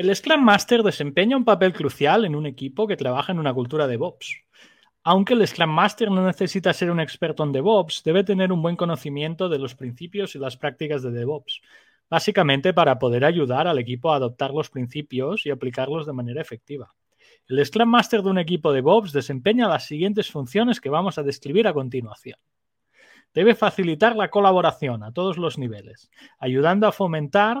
El Scrum Master desempeña un papel crucial en un equipo que trabaja en una cultura de DevOps. Aunque el Scrum Master no necesita ser un experto en DevOps, debe tener un buen conocimiento de los principios y las prácticas de DevOps, básicamente para poder ayudar al equipo a adoptar los principios y aplicarlos de manera efectiva. El Scrum Master de un equipo de DevOps desempeña las siguientes funciones que vamos a describir a continuación. Debe facilitar la colaboración a todos los niveles, ayudando a fomentar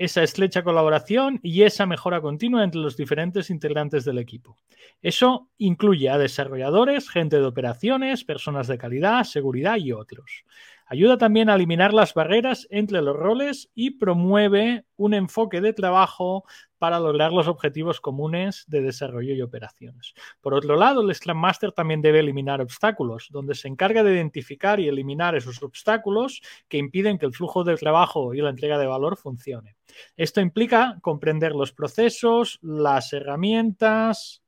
esa estrecha colaboración y esa mejora continua entre los diferentes integrantes del equipo. Eso incluye a desarrolladores, gente de operaciones, personas de calidad, seguridad y otros. Ayuda también a eliminar las barreras entre los roles y promueve un enfoque de trabajo para lograr los objetivos comunes de desarrollo y operaciones. Por otro lado, el Scrum Master también debe eliminar obstáculos, donde se encarga de identificar y eliminar esos obstáculos que impiden que el flujo del trabajo y la entrega de valor funcione. Esto implica comprender los procesos, las herramientas,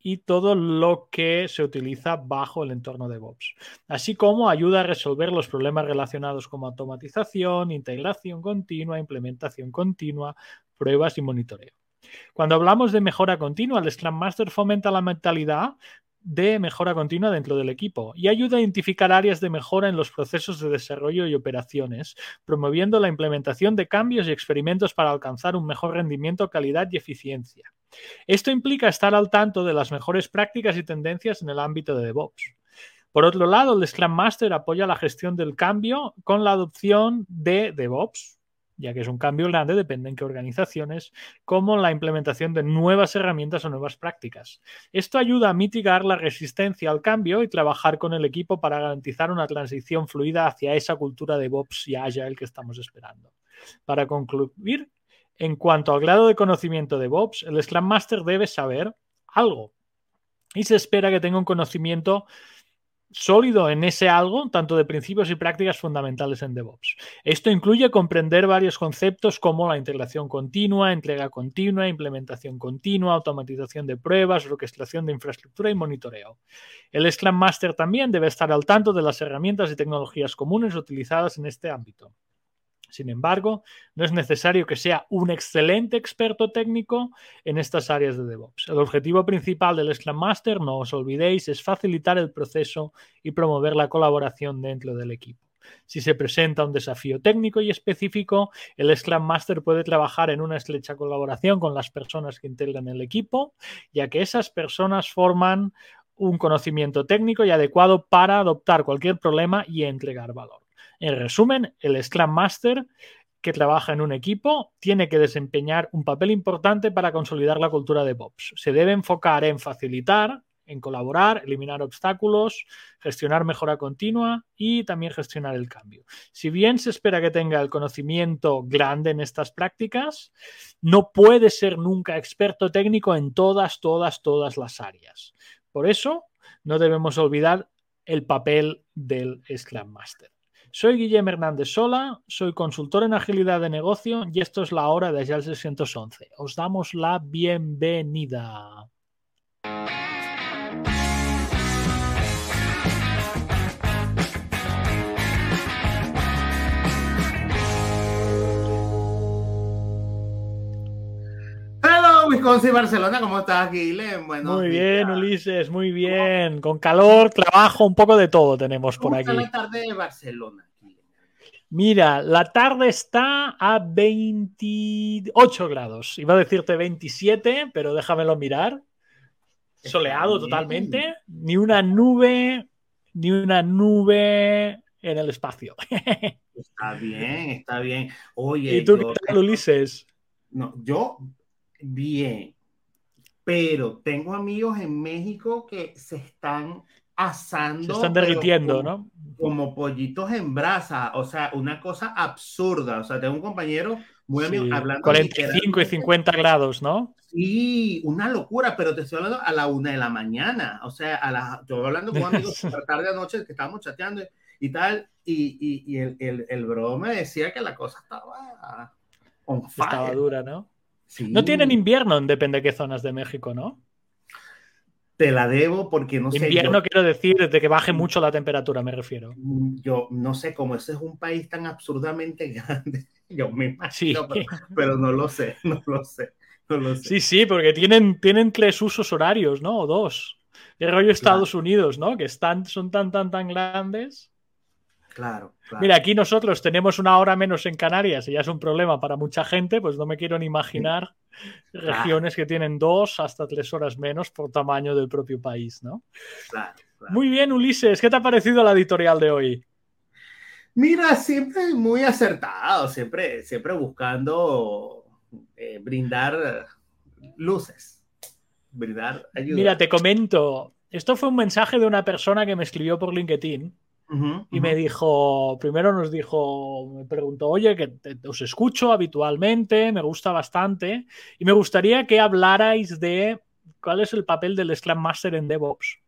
y todo lo que se utiliza bajo el entorno de DevOps, así como ayuda a resolver los problemas relacionados con automatización, integración continua, implementación continua, pruebas y monitoreo. Cuando hablamos de mejora continua, el Scrum Master fomenta la mentalidad de mejora continua dentro del equipo y ayuda a identificar áreas de mejora en los procesos de desarrollo y operaciones, promoviendo la implementación de cambios y experimentos para alcanzar un mejor rendimiento, calidad y eficiencia. Esto implica estar al tanto de las mejores prácticas y tendencias en el ámbito de DevOps. Por otro lado, el Scrum Master apoya la gestión del cambio con la adopción de DevOps, ya que es un cambio grande, depende en qué organizaciones, como la implementación de nuevas herramientas o nuevas prácticas. Esto ayuda a mitigar la resistencia al cambio y trabajar con el equipo para garantizar una transición fluida hacia esa cultura de DevOps y Agile que estamos esperando. Para concluir, en cuanto al grado de conocimiento de DevOps, el Scrum Master debe saber algo y se espera que tenga un conocimiento sólido en ese algo, tanto de principios y prácticas fundamentales en DevOps. Esto incluye comprender varios conceptos como la integración continua, entrega continua, implementación continua, automatización de pruebas, orquestación de infraestructura y monitoreo. El Scrum Master también debe estar al tanto de las herramientas y tecnologías comunes utilizadas en este ámbito. Sin embargo, no es necesario que sea un excelente experto técnico en estas áreas de DevOps. El objetivo principal del Scrum Master, no os olvidéis, es facilitar el proceso y promover la colaboración dentro del equipo. Si se presenta un desafío técnico y específico, el Scrum Master puede trabajar en una estrecha colaboración con las personas que integran el equipo, ya que esas personas forman un conocimiento técnico y adecuado para adoptar cualquier problema y entregar valor. En resumen, el Scrum Master que trabaja en un equipo tiene que desempeñar un papel importante para consolidar la cultura de DevOps. Se debe enfocar en facilitar, en colaborar, eliminar obstáculos, gestionar mejora continua y también gestionar el cambio. Si bien se espera que tenga el conocimiento grande en estas prácticas, no puede ser nunca experto técnico en todas, todas, todas las áreas. Por eso, no debemos olvidar el papel del Scrum Master. Soy Guillermo Hernández Sola, soy consultor en agilidad de negocio y esto es la hora de Agile 611. Os damos la bienvenida. Wisconsin, Barcelona, ¿cómo estás, Guillermo? muy bien, Ulises, muy bien. Con calor, trabajo, un poco de todo tenemos por aquí. la tarde de Barcelona? Mira, la tarde está a 28 grados. Iba a decirte 27, pero déjamelo mirar. Soleado totalmente. Ni una nube, ni una nube en el espacio. Está bien, está bien. Oye, ¿y tú qué tal, Ulises? No, yo bien, pero tengo amigos en México que se están asando. Se están derritiendo, ¿no? Como pollitos en brasa, o sea, una cosa absurda. O sea, tengo un compañero muy amigo hablando. 45 y 50 grados, ¿no? Sí, una locura, pero te estoy hablando a la una de la mañana. O sea, a la, estoy hablando con amigos la tarde anoche que estábamos chateando y tal. Y, y, el, el, el, bro me decía que la cosa estaba. Estaba dura, ¿no? Sí. No tienen invierno, depende de qué zonas de México, ¿no? te la debo porque no sé. Invierno quiero decir desde que baje mucho la temperatura, me refiero. Yo no sé cómo ese es un país tan absurdamente grande. Yo me imagino, sí. pero, no lo sé, no lo sé, no lo sé. Sí, sí, porque tienen, tienen tres usos horarios, ¿no? O dos. El rollo Estados Unidos, ¿no? Que están, son tan, tan, tan grandes. Claro, Mira, aquí nosotros tenemos una hora menos en Canarias y ya es un problema para mucha gente, pues no me quiero ni imaginar regiones que tienen dos hasta tres horas menos por tamaño del propio país, ¿no? Claro, Muy bien, Ulises, ¿qué te ha parecido la editorial de hoy? Mira, siempre muy acertado, siempre, siempre buscando eh, brindar luces, brindar ayuda. Mira, te comento, esto fue un mensaje de una persona que me escribió por LinkedIn y me dijo, primero nos dijo, me preguntó, oye, que os escucho habitualmente, me gusta bastante, y me gustaría que hablarais de cuál es el papel del Scrum Master en DevOps.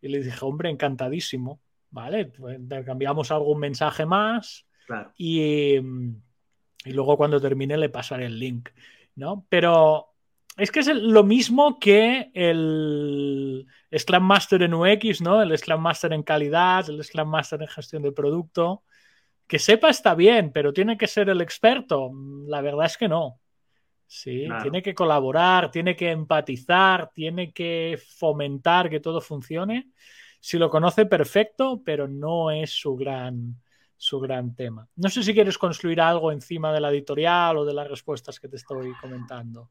Y le dije, hombre, encantadísimo, ¿vale? Pues intercambiamos algún mensaje más y, y luego cuando termine le pasaré el link, ¿no? Pero es que es lo mismo que el Scrum Master en UX, ¿no? El Scrum Master en calidad, el Scrum Master en gestión de producto. Que sepa está bien, pero tiene que ser el experto. La verdad es que no. Sí, tiene que colaborar, tiene que empatizar, tiene que fomentar que todo funcione. Si lo conoce, perfecto, pero no es su gran, su gran tema. No sé si quieres construir algo encima de la editorial o de las respuestas que te estoy comentando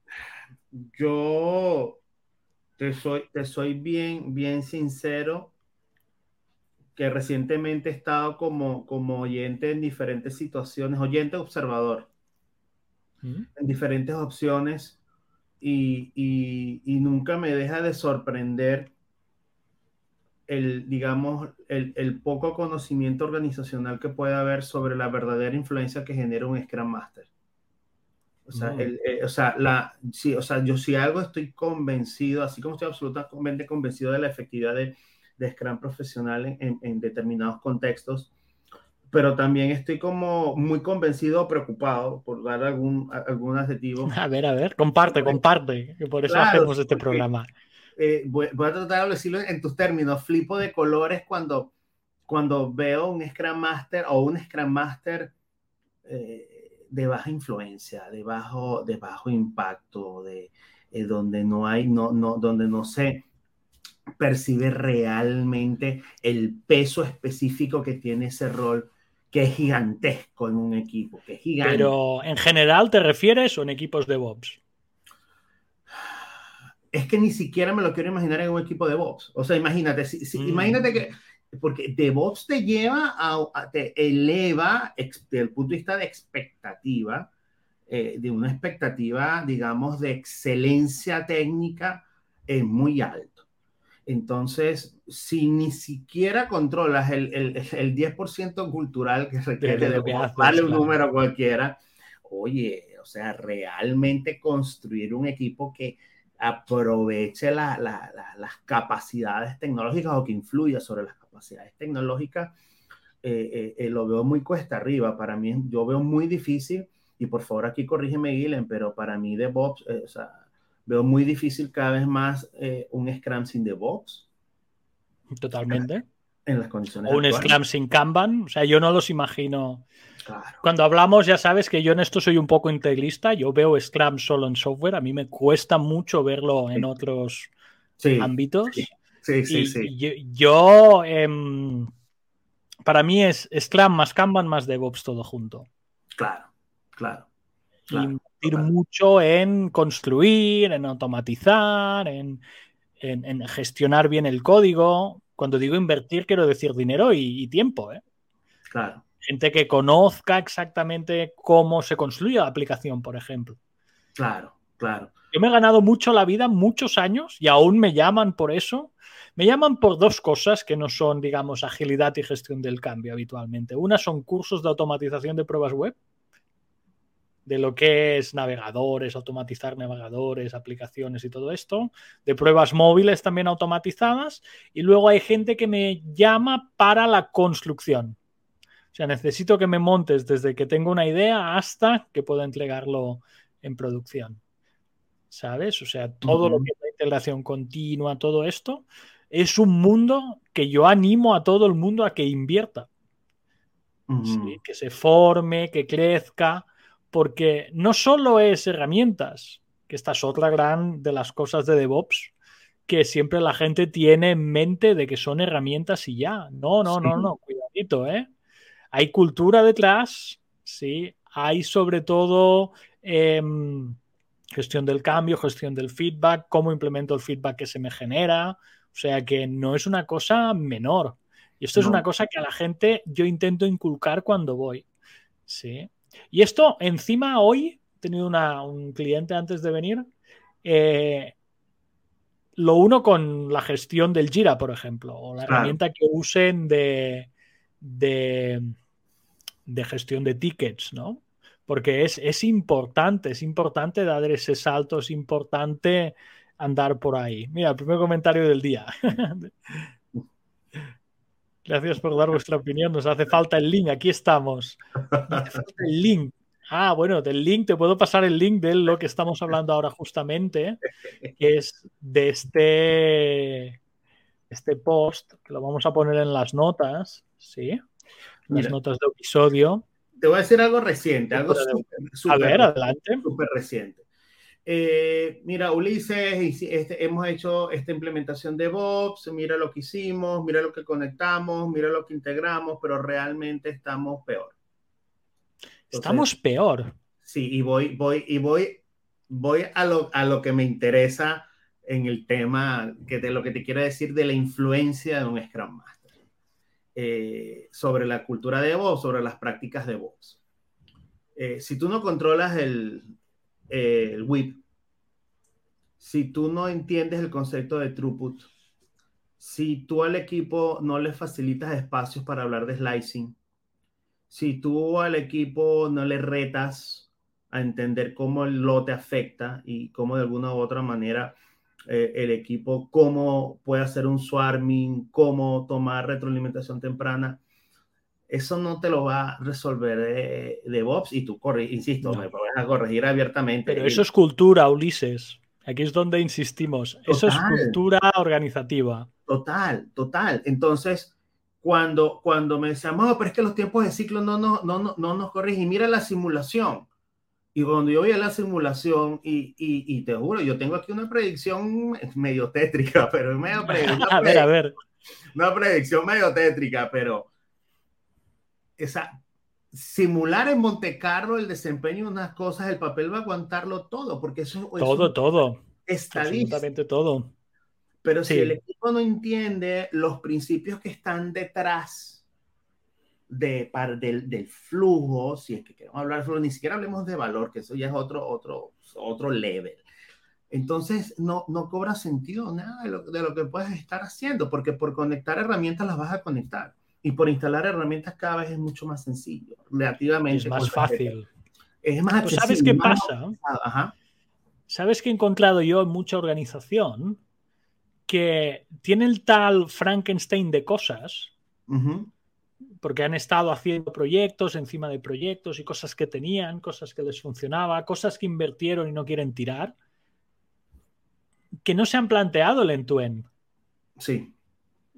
yo te soy, te soy bien, bien sincero que recientemente he estado como, como oyente en diferentes situaciones, oyente observador, en diferentes opciones y, y, nunca me deja de sorprender el, digamos, el, el, poco conocimiento organizacional que puede haber sobre la verdadera influencia que genera un Scrum Master. O sea, el, eh, o sea, la, sí, o sea, yo si algo estoy convencido, así como estoy absolutamente convencido de la efectividad de, de Scrum profesional en, en, determinados contextos, pero también estoy como muy convencido o preocupado, por dar algún, algún adjetivo. A ver, a ver, comparte, comparte, que por eso hacemos este programa. Eh, voy, a tratar de decirlo en tus términos, flipo de colores cuando, cuando veo un Scrum Master o un Scrum Master eh, de baja influencia, de bajo, de bajo impacto, de eh, donde no hay, no, no, donde no se percibe realmente el peso específico que tiene ese rol que es gigantesco en un equipo, que es. Pero en general te refieres o en equipos de Bobs? Es que ni siquiera me lo quiero imaginar en un equipo de Bobs. O sea, imagínate, si, mm. imagínate que porque DevOps te lleva a, te eleva desde el punto de vista de expectativa, eh, de una expectativa, digamos, de excelencia técnica es muy alto. Entonces, si ni siquiera controlas el, el, el 10% cultural que requiere de darle un número cualquiera, oye, o sea, realmente construir un equipo que aproveche las capacidades tecnológicas o que influya sobre las capacidades tecnológicas, eh, eh, eh, lo veo muy cuesta arriba. Para mí, yo veo muy difícil, y por favor aquí corrígeme, Guilen, pero para mí DevOps, o veo muy difícil cada vez más un Scrum sin DevOps. Totalmente. En las condiciones. O un Scrum sin Kanban. O sea, yo no los imagino. Cuando hablamos, ya sabes que yo en esto soy un poco integrista. Yo veo Scrum solo en software. A mí me cuesta mucho verlo en otros ámbitos. Sí, sí, sí. Yo, em, para mí es Scrum más Kanban más DevOps todo junto. Claro, claro. Invertir mucho en construir, en automatizar, en, gestionar bien el código. Cuando digo invertir, quiero decir dinero y, y tiempo. ¿eh? Claro. Gente que conozca exactamente cómo se construye la aplicación, por ejemplo. Claro, claro. Yo me he ganado mucho la vida, muchos años, y aún me llaman por eso, me llaman por dos cosas que no son, digamos, agilidad y gestión del cambio habitualmente. Una son cursos de automatización de pruebas web, de lo que es navegadores, automatizar navegadores, aplicaciones y todo esto, de pruebas móviles también automatizadas, y luego hay gente que me llama para la construcción. O sea, necesito que me montes desde que tengo una idea hasta que pueda entregarlo en producción. ¿Sabes? O sea, todo lo que integración continua, todo esto, es un mundo que yo animo a todo el mundo a que invierta. que se forme, que crezca, porque no solo es herramientas, que esta es otra gran de las cosas de DevOps, que siempre la gente tiene en mente de que son herramientas y ya. No, no, no, no, cuidadito, ¿eh? Hay cultura detrás, sí, hay sobre todo em, gestión del cambio, gestión del feedback, cómo implemento el feedback que se me genera, o sea que no es una cosa menor. Y esto es una cosa que a la gente yo intento inculcar cuando voy, sí. Y esto encima hoy, he tenido un cliente antes de venir, eh, lo uno con la gestión del Jira, por ejemplo, o la herramienta que usen de, de, gestión de tickets, ¿no? Porque es, es, importante, es importante dar ese salto, es importante andar por ahí. Mira, el primer comentario del día. Gracias por dar vuestra opinión. Nos hace falta el link. Aquí estamos. Nos hace falta el link. Ah, bueno, del link, te puedo pasar el link de lo que estamos hablando ahora justamente, que es de este, este post, que lo vamos a poner en las notas, ¿sí? Las notas de episodio. Te voy a decir algo reciente, algo súper, a ver, adelante. Súper reciente. Eh, mira, Ulises, este, hemos hecho esta implementación de Vox, mira lo que hicimos, mira lo que conectamos, mira lo que integramos, pero realmente estamos peor. Estamos peor. Sí, y voy, voy, y voy, voy a lo, a lo que me interesa en el tema, que de lo que te quiero decir de la influencia de un Scrum Master eh, sobre la cultura de voz, sobre las prácticas de voz. Eh, si tú no controlas el, el WIP, si tú no entiendes el concepto de throughput, si tú al equipo no le facilitas espacios para hablar de slicing, si tú al equipo no le retas a entender cómo lo te afecta y cómo de alguna u otra manera eh, el equipo, cómo puede hacer un swarming, cómo tomar retroalimentación temprana, eso no te lo va a resolver de, DevOps y tú, corre, insisto, me vas a corregir abiertamente. Pero eso es cultura, Ulises. Aquí es donde insistimos. Eso es cultura organizativa. Total, total. Entonces, cuando, cuando me decían, no, pero es que los tiempos de ciclo no, no, no, no, no nos corrigen. Mira la simulación. Y cuando yo vi la simulación, y, y, y, te juro, yo tengo aquí una predicción medio tétrica, pero medio predicción. a ver, a ver. Una predicción medio tétrica, pero esa, simular en Monte Carlo el desempeño de unas cosas, el papel va a aguantarlo todo, porque eso es todo, todo. Absolutamente todo. Pero si el equipo no entiende los principios que están detrás de, del, del, flujo, si es que queremos hablar de flujo, ni siquiera hablemos de valor, que eso ya es otro, otro, otro level. Entonces no, no cobra sentido nada de lo, de lo que puedes estar haciendo, porque por conectar herramientas las vas a conectar. Y por instalar herramientas cada vez es mucho más sencillo, relativamente. Es más fácil. Es más. ¿Sabes qué pasa? ¿Sabes qué he encontrado yo en mucha organización? que tiene el tal Frankenstein de cosas, porque han estado haciendo proyectos encima de proyectos y cosas que tenían, cosas que les funcionaba, cosas que invirtieron y no quieren tirar, que no se han planteado el end-to-end. Sí.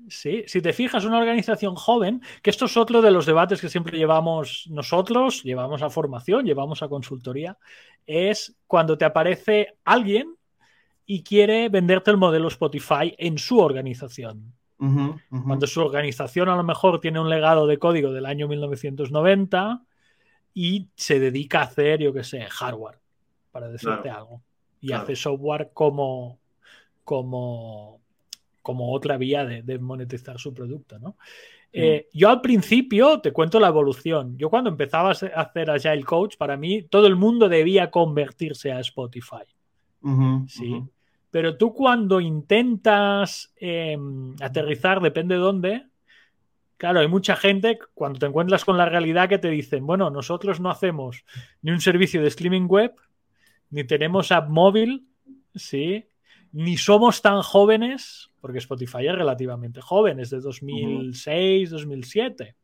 Sí, si te fijas, una organización joven, que esto es otro de los debates que siempre llevamos nosotros, llevamos a formación, llevamos a consultoría, es cuando te aparece alguien y quiere venderte el modelo Spotify en su organización. Cuando su organización a lo mejor tiene un legado de código del año 1990 y se dedica a hacer, yo qué sé, hardware, para decirte algo. Y hace software como, como, como otra vía de, monetizar su producto, ¿no? Eh, yo al principio te cuento la evolución. Yo cuando empezaba a hacer Agile Coach, para mí todo el mundo debía convertirse a Spotify. ¿sí? Pero tú cuando intentas em, aterrizar, depende de dónde, claro, hay mucha gente cuando te encuentras con la realidad que te dicen, bueno, nosotros no hacemos ni un servicio de streaming web, ni tenemos app móvil, ¿sí? Ni somos tan jóvenes, porque Spotify es relativamente joven, es de 2006, 2007,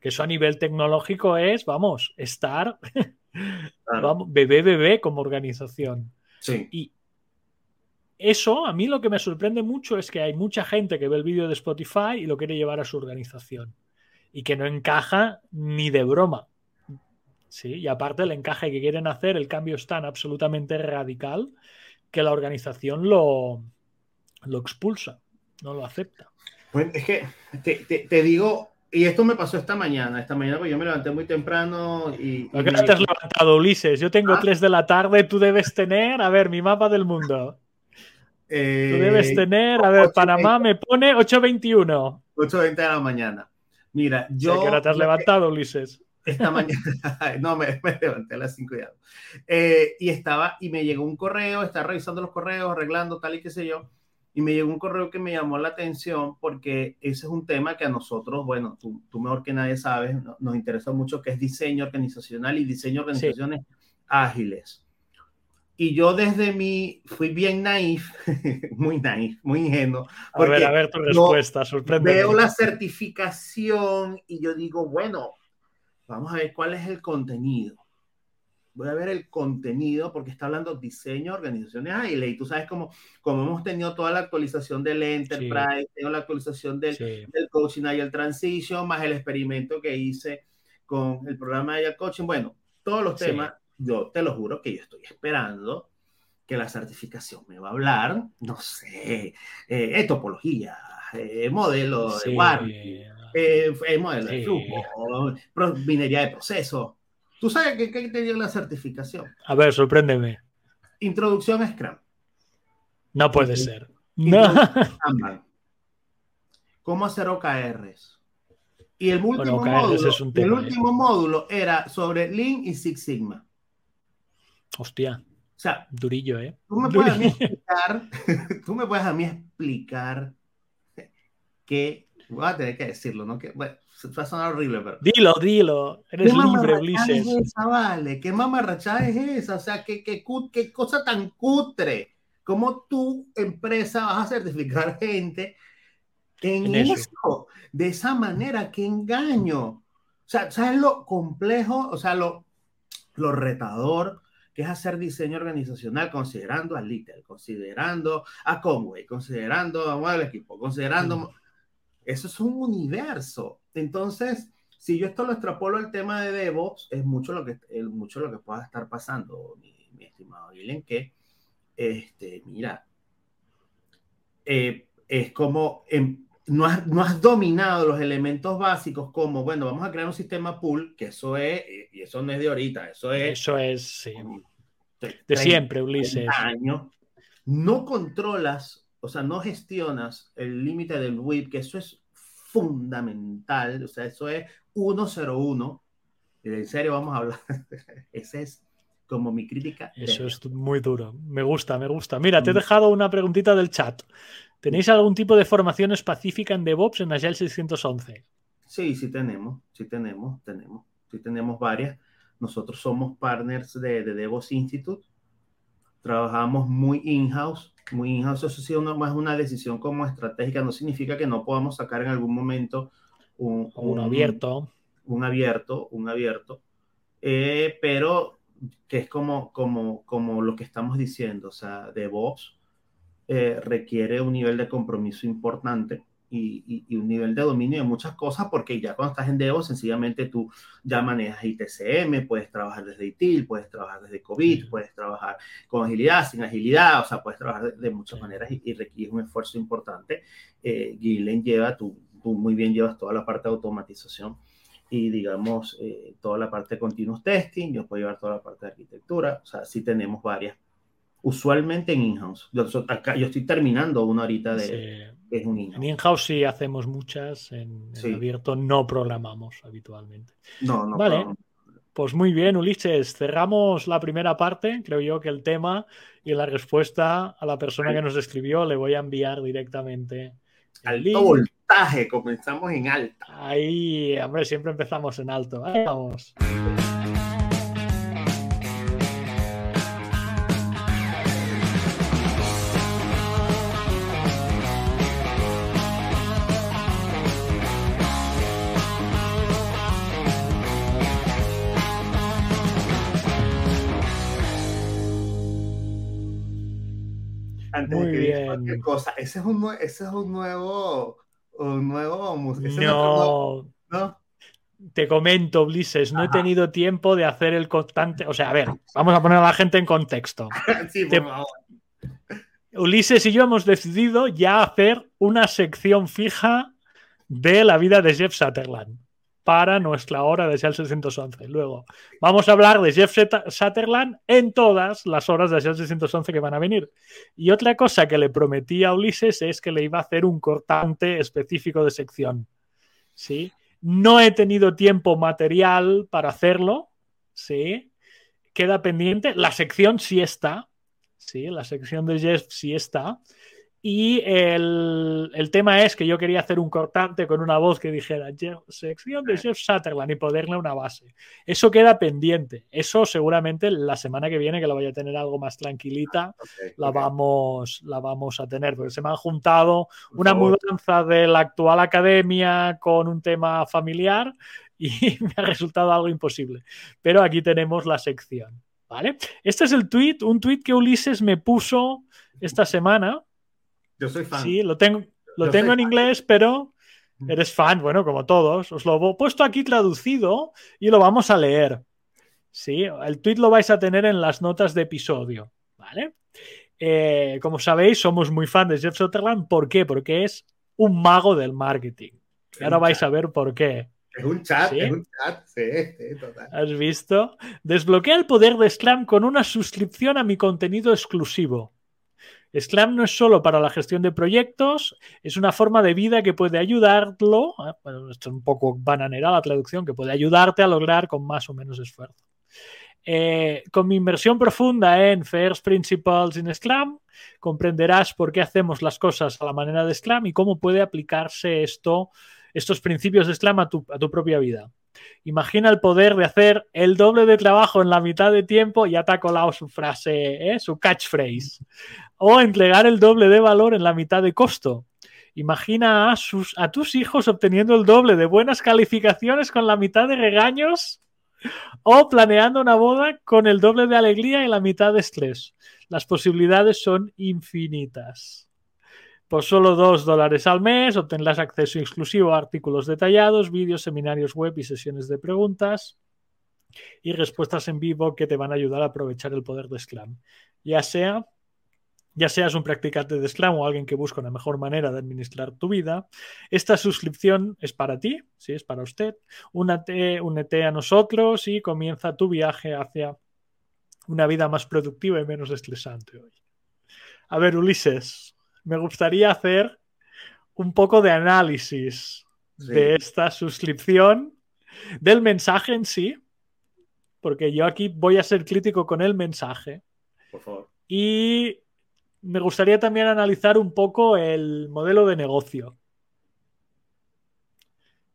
que eso a nivel tecnológico es, vamos, estar, vamos, bebé, bebé como organización. Sí. Y, eso, a mí lo que me sorprende mucho es que hay mucha gente que ve el vídeo de Spotify y lo quiere llevar a su organización y que no encaja ni de broma. Sí, y aparte el encaje que quieren hacer, el cambio es tan absolutamente radical que la organización lo, lo expulsa, no lo acepta. Pues es que te, te, digo, y esto me pasó esta mañana, esta mañana porque yo me levanté muy temprano y... ¿Por qué no te has levantado, Ulises? Yo tengo 3 ah. de la tarde, tú debes tener, a ver, mi mapa del mundo. Eh, tú debes tener, a ver, Panamá me pone 8.21. 8.20 de la mañana. Mira, yo... ¿Qué hora te has levantado, Ulises? Esta mañana, no, me, levanté a las 5 ya. Eh, y estaba, y me llegó un correo, estaba revisando los correos, arreglando tal y qué sé yo y me llegó un correo que me llamó la atención porque ese es un tema que a nosotros, bueno, tú, tú mejor que nadie sabes, nos interesa mucho, que es diseño organizacional y diseño de organizaciones ágiles. Y yo desde mi, fui bien naif, muy naif, muy ingenuo. A ver, a ver tu respuesta, sorprende. Veo la certificación y yo digo, bueno, vamos a ver cuál es el contenido voy a ver el contenido porque está hablando diseño, organizaciones ágiles y tú sabes cómo, como hemos tenido toda la actualización del Enterprise, tengo la actualización del, del Coaching el Transition, más el experimento que hice con el programa de Coaching, bueno, todos los temas, yo te lo juro que yo estoy esperando que la certificación me va a hablar, no sé, eh, topología, eh, modelo de guardia, eh, modelo de flujo, minería de proceso, ¿Tú sabes qué, qué te dio la certificación? A ver, sorpréndeme. Introducción a Scrum. No puede ser. No. ¿Cómo hacer OKRs? Y el último, módulo, el ¿eh? último módulo era sobre Lean y Six Sigma. Hostia. O sea, durillo, ¿eh? Tú me puedes a mí explicar, tú me puedes a mí explicar que, voy a tener que decirlo, ¿no? Que, bueno, va a sonar horrible, pero. Dilo, dilo. Eres libre, Ulises. Es esa, vale? ¿Qué mamarrachada es esa? O sea, ¿qué, qué, qué cosa tan cutre. ¿Cómo tu empresa vas a certificar gente en, eso. De esa manera, qué engaño. O sea, ¿sabes lo complejo? O sea, lo, lo retador que es hacer diseño organizacional considerando a Little, considerando a Conway, considerando a el equipo, considerando... Mm. Eso es un universo. Entonces, si yo esto lo extrapolo al tema de DevOps, es mucho lo que, mucho lo que pueda estar pasando, mi, estimado Guilén, que, este, mira, eh, es como, no, has, no, has, dominado los elementos básicos como, bueno, vamos a crear un sistema pool, que eso es, y eso no es de ahorita, eso es... Eso es, de, siempre, Ulises. No controlas, o sea, no gestionas el límite del WIP, que eso es fundamental, o sea, eso es 101. En serio, vamos a hablar. Ese es como mi crítica. Eso es muy duro. Me gusta, me gusta. Mira, te he mm. dejado una preguntita del chat. ¿Tenéis algún tipo de formación específica en DevOps en Agile 611? Sí, sí tenemos, sí tenemos, tenemos, sí tenemos varias. Nosotros somos partners de, de DevOps Institute. Trabajamos muy in-house muy in-house, eso sí una, más una decisión como estratégica, no significa que no podamos sacar en algún momento un, un, abierto. Un abierto, un abierto, eh, pero que es como, como, como lo que estamos diciendo, o sea, DevOps eh, requiere un nivel de compromiso importante y, un nivel de dominio de muchas cosas, porque ya cuando estás en Devo, sencillamente tú ya manejas ITCM, puedes trabajar desde ITIL, puedes trabajar desde COVID, puedes trabajar con agilidad, sin agilidad, o sea, puedes trabajar de, muchas maneras y, requiere un esfuerzo importante. Eh, lleva, tú, tú, muy bien llevas toda la parte de automatización y digamos eh, toda la parte de continuous testing, yo puedo llevar toda la parte de arquitectura, o sea, sí tenemos varias usualmente en in-house. Yo, yo, estoy terminando una horita de, en in-house sí hacemos muchas, en, abierto no programamos habitualmente. No, no. Vale. Pues muy bien, Ulises. Cerramos la primera parte. Creo yo que el tema y la respuesta a la persona que nos escribió le voy a enviar directamente. Alto voltaje, comenzamos en alta. Ahí, hombre, siempre empezamos en alto. Ahí vamos. Antes Muy de que bien. digas cualquier cosa. Ese es un, ese es un nuevo, un nuevo. Ese No, ¿no? te comento, Ulises, no he tenido tiempo de hacer el constante. O sea, a ver, vamos a poner a la gente en contexto. sí, Te- por favor. Ulises y yo hemos decidido ya hacer una sección fija de la vida de Jeff Sutherland para nuestra hora de Shell 611. Luego, vamos a hablar de Jeff Sutherland en todas las horas de Shell 611 que van a venir. Y otra cosa que le prometí a Ulises es que le iba a hacer un cortante específico de sección. ¿Sí? No he tenido tiempo material para hacerlo. ¿Sí? Queda pendiente. La sección sí está. Sí, la sección de Jeff sí está. Y el, el tema es que yo quería hacer un cortante con una voz que dijera sección de Jeff Sutherland y ponerle una base. Eso queda pendiente. Eso seguramente la semana que viene, que la vaya a tener algo más tranquilita, Ok, la vamos, la vamos a tener, porque se me han juntado una mudanza de la actual academia con un tema familiar y me ha resultado algo imposible. Pero aquí tenemos la sección. ¿vale? Este es el tweet, un tweet que Ulises me puso esta semana. Yo soy fan. Sí, lo tengo, lo Yo tengo en fan. inglés, pero eres fan, bueno, como todos. Os lo he puesto aquí traducido y lo vamos a leer. Sí, el tweet lo vais a tener en las notas de episodio, ¿vale? Eh, como sabéis, somos muy fan de Jeff Sutherland. ¿Por qué? Porque es un mago del marketing. Y ahora vais a ver por qué. Es un chat, ¿Sí? es un chat, sí, sí, total. ¿Has visto? Desbloquea el poder de Scrum con una suscripción a mi contenido exclusivo. Scrum no es solo para la gestión de proyectos, es una forma de vida que puede ayudarlo, eh, esto es un poco bananera la traducción, que puede ayudarte a lograr con más o menos esfuerzo. Eh, con mi inversión profunda en First Principles in Scrum, comprenderás por qué hacemos las cosas a la manera de Scrum y cómo puede aplicarse esto, estos principios de Scrum a tu, propia vida. Imagina el poder de hacer el doble de trabajo en la mitad de tiempo, ya te ha colado su frase, ¿eh? su catchphrase. O entregar el doble de valor en la mitad de costo. Imagina a, tus hijos obteniendo el doble de buenas calificaciones con la mitad de regaños o planeando una boda con el doble de alegría y la mitad de estrés. Las posibilidades son infinitas. Por solo dos dólares al mes obtendrás acceso exclusivo a artículos detallados, vídeos, seminarios web y sesiones de preguntas y respuestas en vivo que te van a ayudar a aprovechar el poder de Scrum. Ya sea, ya seas un practicante de Scrum o alguien que busca una mejor manera de administrar tu vida, esta suscripción es para ti, sí, es para usted. Únete, únete a nosotros y comienza tu viaje hacia una vida más productiva y menos estresante hoy. A ver, Ulises, me gustaría hacer un poco de análisis Sí. de esta suscripción, del mensaje en sí, porque yo aquí voy a ser crítico con el mensaje Por favor. y me gustaría también analizar un poco el modelo de negocio.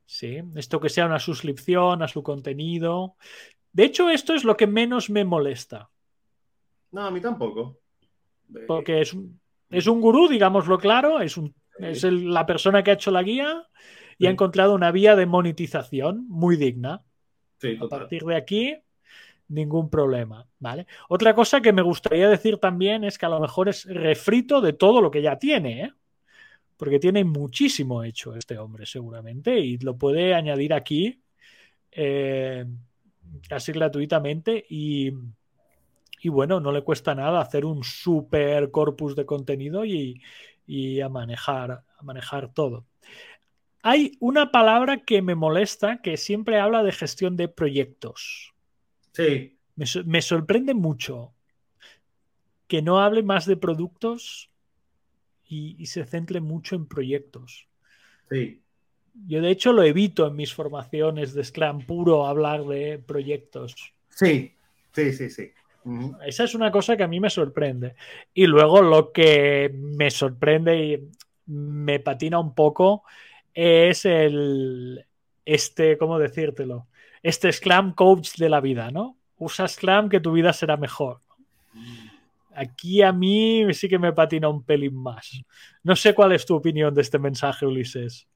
Sí, esto que sea una suscripción a su contenido. De hecho, esto es lo que menos me molesta, No, a mí tampoco. porque es un, es un gurú, digámoslo claro, es, un, es el- la persona que ha hecho la guía y ha encontrado una vía de monetización muy digna. Sí, A total. partir de aquí, ningún problema, ¿vale? Otra cosa que me gustaría decir también es que a lo mejor es refrito de todo lo que ya tiene, ¿eh? Porque tiene muchísimo hecho este hombre, seguramente, y lo puede añadir aquí eh, casi gratuitamente y, y bueno, no le cuesta nada hacer un super corpus de contenido y, y a manejar, a manejar todo. Hay una palabra que me molesta que siempre habla de gestión de proyectos. Sí, Me, so- me sorprende mucho que no hable más de productos y, y se centre mucho en proyectos. sí. Yo de hecho lo evito en mis formaciones de Scrum puro hablar de proyectos. Sí, sí, sí, sí. Esa es una cosa que a mí me sorprende. Y luego lo que me sorprende y me patina un poco es el, este, ¿cómo decírtelo? Este Scrum coach de la vida, ¿no? Usa Scrum que tu vida será mejor. Aquí a mí sí que me patina un pelín más. No sé cuál es tu opinión de este mensaje, Ulises.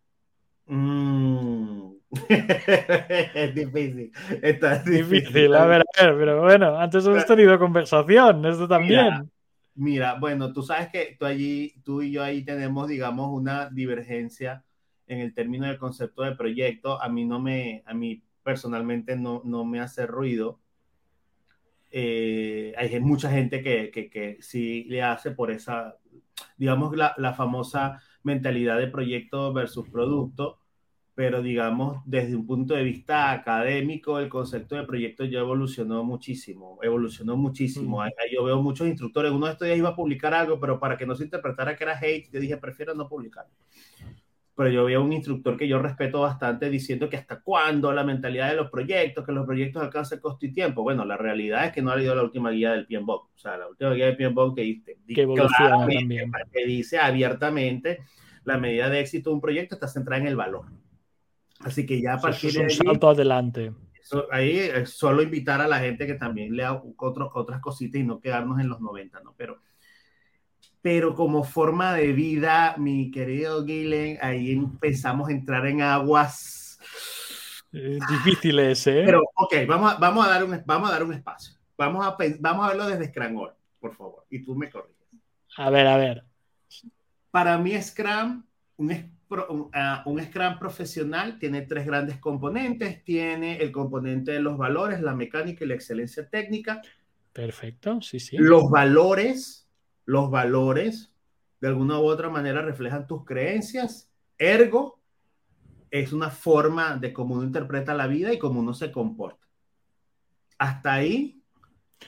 Mm. es difícil. Está difícil. Difícil, a ver, a ver, pero bueno, antes hemos tenido conversación, esto también. Mira, bueno, tú sabes que tú allí, tú y yo ahí tenemos, digamos, una divergencia en el término del concepto de proyecto. A mí no me, a mí personalmente no, no me hace ruido. Eh, hay mucha gente que, que, que, sí le hace por esa, digamos, la, la famosa mentalidad de proyecto versus producto pero digamos, desde un punto de vista académico, el concepto de proyecto ya evolucionó muchísimo, evolucionó muchísimo. Mm. Yo veo muchos instructores, uno de estos días iba a publicar algo, pero para que no se interpretara que era hate, yo dije, prefiero no publicar. Pero yo veo un instructor que yo respeto bastante diciendo que hasta cuándo la mentalidad de los proyectos, que los proyectos alcanzan costo y tiempo. Bueno, la realidad es que no ha leído la última guía del PMBOK. O sea, la última guía del PMBOK que, dice, que, que dice abiertamente la medida de éxito de un proyecto está centrada en el valor Así que ya a partir de un salto adelante. ahí es solo invitar a la gente que también lea otro, otras cositas y no quedarnos en los 90, ¿no? Pero, pero como forma de vida, mi querido Gilen, ahí empezamos a entrar en aguas eh, difíciles, ¿eh? Pero, ok, vamos a, vamos a, dar, un, vamos a dar un espacio. Vamos a, vamos a verlo desde Scrum, por favor, y tú me corriges. A ver, a ver. Para mí, Scrum, un, un Scrum profesional tiene tres grandes componentes. Tiene el componente de los valores, la mecánica y la excelencia técnica. Perfecto, sí, sí. Los valores, los valores, de alguna u otra manera reflejan tus creencias. Ergo, es una forma de cómo uno interpreta la vida y cómo uno se comporta. Hasta ahí.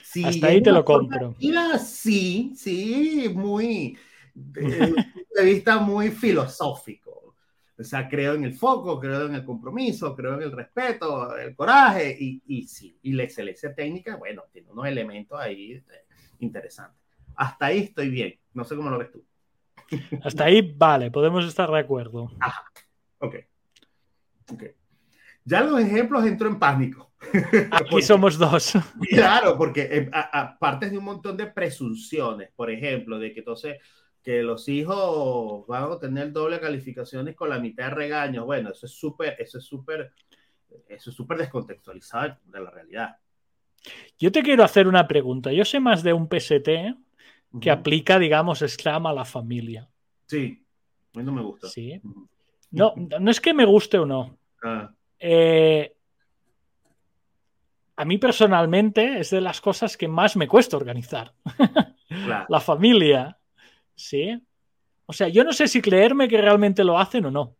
Sí, Hasta ahí te lo compro. Sí, sí, muy, de, de vista muy filosófico. O sea, creo en el foco, creo en el compromiso, creo en el respeto, el coraje y, y sí, y la excelencia técnica, bueno, tiene unos elementos ahí este, interesantes. Hasta ahí estoy bien, no sé cómo lo ves tú. Hasta ahí, vale, podemos estar de acuerdo. Ajá, ok. Ok. Ya los ejemplos entro en pánico. Aquí somos dos. Claro, porque aparte de un montón de presunciones, por ejemplo, de que entonces que los hijos van a tener doble calificaciones con la mitad de regaños. Bueno, eso es súper, eso es súper, eso es súper descontextualizado de la realidad. Yo te quiero hacer una pregunta. Yo sé más de un PST que aplica, digamos, Scrum a la familia. Sí, a mí no me gusta. Sí. No, no es que me guste o no. Ah. Eh, a mí personalmente es de las cosas que más me cuesta organizar. la familia. ¿Sí? O sea, yo no sé si creerme que realmente lo hacen o no.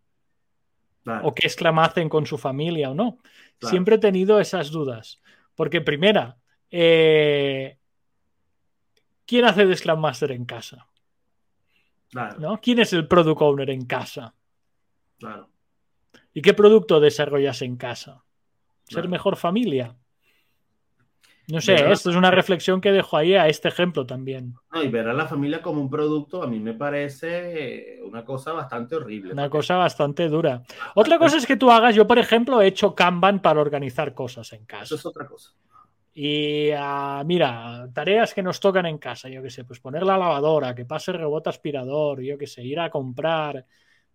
O que Scrum hacen con su familia o no. Siempre he tenido esas dudas. Porque primera, eh, ¿quién hace de Scrum Master en casa? ¿No? ¿Quién es el Product Owner en casa? ¿Y qué producto desarrollas en casa? ¿Ser mejor familia? No sé, esto es una reflexión que dejo ahí a este ejemplo también. No, y ver a la familia como un producto a mí me parece una cosa bastante horrible. Una cosa bastante dura. Otra cosa es que tú hagas, yo por ejemplo he hecho Kanban para organizar cosas en casa. Eso es otra cosa. Y uh, mira, tareas que nos tocan en casa, yo qué sé, pues poner la lavadora, que pase el rebote aspirador, yo qué sé, ir a comprar,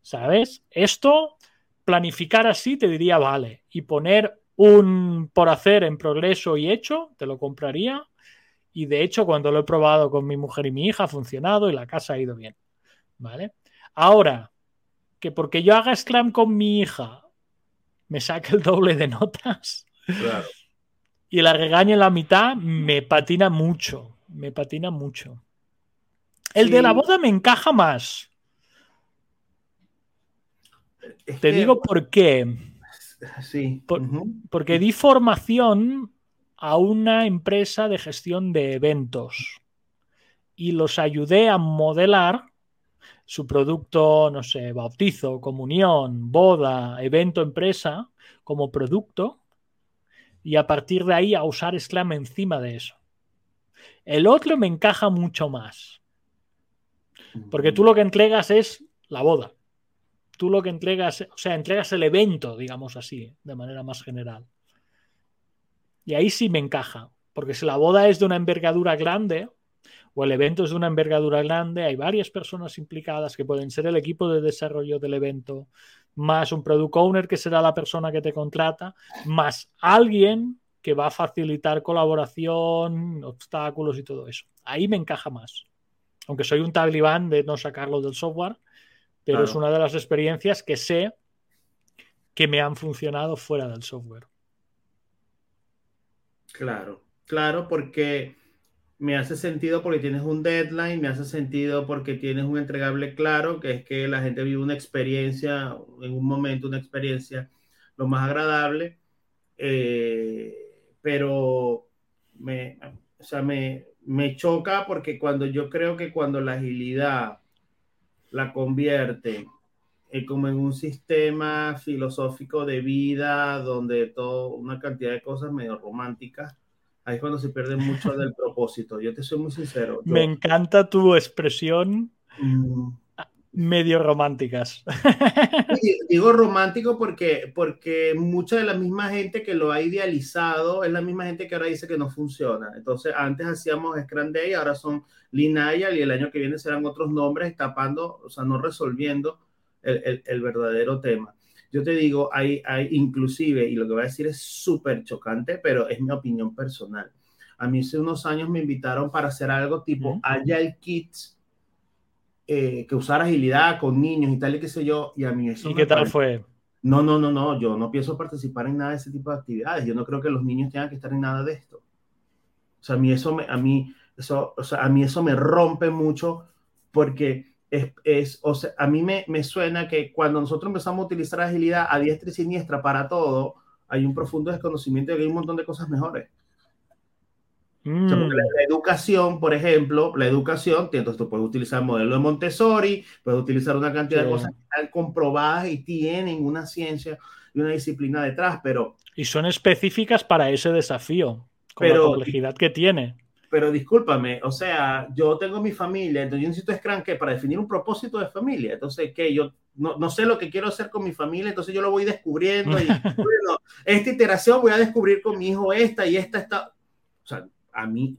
¿sabes? Esto, planificar así te diría vale. Y poner un por hacer en progreso y hecho, te lo compraría. Y de hecho, cuando lo he probado con mi mujer y mi hija, ha funcionado y la casa ha ido bien. ¿Vale? Ahora, que porque yo haga Scrum con mi hija, me saque el doble de notas y la regañe en la mitad, me patina mucho. Me patina mucho. El de la boda me encaja más. Te digo por qué. Sí. Porque di formación a una empresa de gestión de eventos y los ayudé a modelar su producto, no sé, bautizo, comunión, boda, evento, empresa, como producto y a partir de ahí a usar Scrum encima de eso. El otro me encaja mucho más. Porque tú lo que entregas es la boda tú lo que entregas, o sea, entregas el evento, digamos así, de manera más general. Y ahí sí me encaja, porque si la boda es de una envergadura grande, o el evento es de una envergadura grande, hay varias personas implicadas que pueden ser el equipo de desarrollo del evento, más un product owner que será la persona que te contrata, más alguien que va a facilitar colaboración, obstáculos y todo eso. Ahí me encaja más. aunque soy un talibán de no sacarlo del software, pero Claro. es una de las experiencias que sé que me han funcionado fuera del software. Claro, claro, porque me hace sentido porque tienes un deadline, me hace sentido porque tienes un entregable claro, que es que la gente vive una experiencia, en un momento, una experiencia lo más agradable, eh, pero me, o sea, me, me choca porque cuando yo creo que cuando la agilidad la convierte eh, como en un sistema filosófico de vida donde todo, una cantidad de cosas medio románticas, ahí es cuando se pierde mucho del propósito. Yo te soy muy sincero. yo, Me encanta tu expresión mm, medio románticas. digo romántico porque, porque mucha de la misma gente que lo ha idealizado es la misma gente que ahora dice que no funciona. Entonces, antes hacíamos Scrum Day, ahora son Lineal y el año que viene serán otros nombres tapando, o sea, no resolviendo el, el, el verdadero tema. Yo te digo, hay, hay inclusive, y lo que voy a decir es súper chocante, pero es mi opinión personal. A mí hace unos años me invitaron para hacer algo tipo. Agile Kids, eh, que usar agilidad con niños y tal y qué sé yo, y a mí eso ¿Y qué tal parece- fue? no, no, no, no, yo no pienso participar en nada de ese tipo de actividades. Yo no creo que los niños tengan que estar en nada de esto. O sea, a mí eso me, a mí, eso, o sea, a mí eso me rompe mucho porque es, es o sea, a mí me, me suena que cuando nosotros empezamos a utilizar agilidad a diestra y siniestra para todo, hay un profundo desconocimiento de que hay un montón de cosas mejores. O sea, porque Mm, la, la educación, por ejemplo, la educación, entonces tú puedes utilizar el modelo de Montessori, puedes utilizar una cantidad de cosas que están comprobadas y tienen una ciencia y una disciplina detrás, pero, Y son específicas para ese desafío, con Pero- la complejidad que tiene. Pero discúlpame, o sea, yo tengo mi familia, entonces yo necesito Scrum que para definir un propósito de familia, entonces que yo no, no sé lo que quiero hacer con mi familia, entonces yo lo voy descubriendo y bueno, esta iteración voy a descubrir con mi hijo esta y esta está, o sea, a mí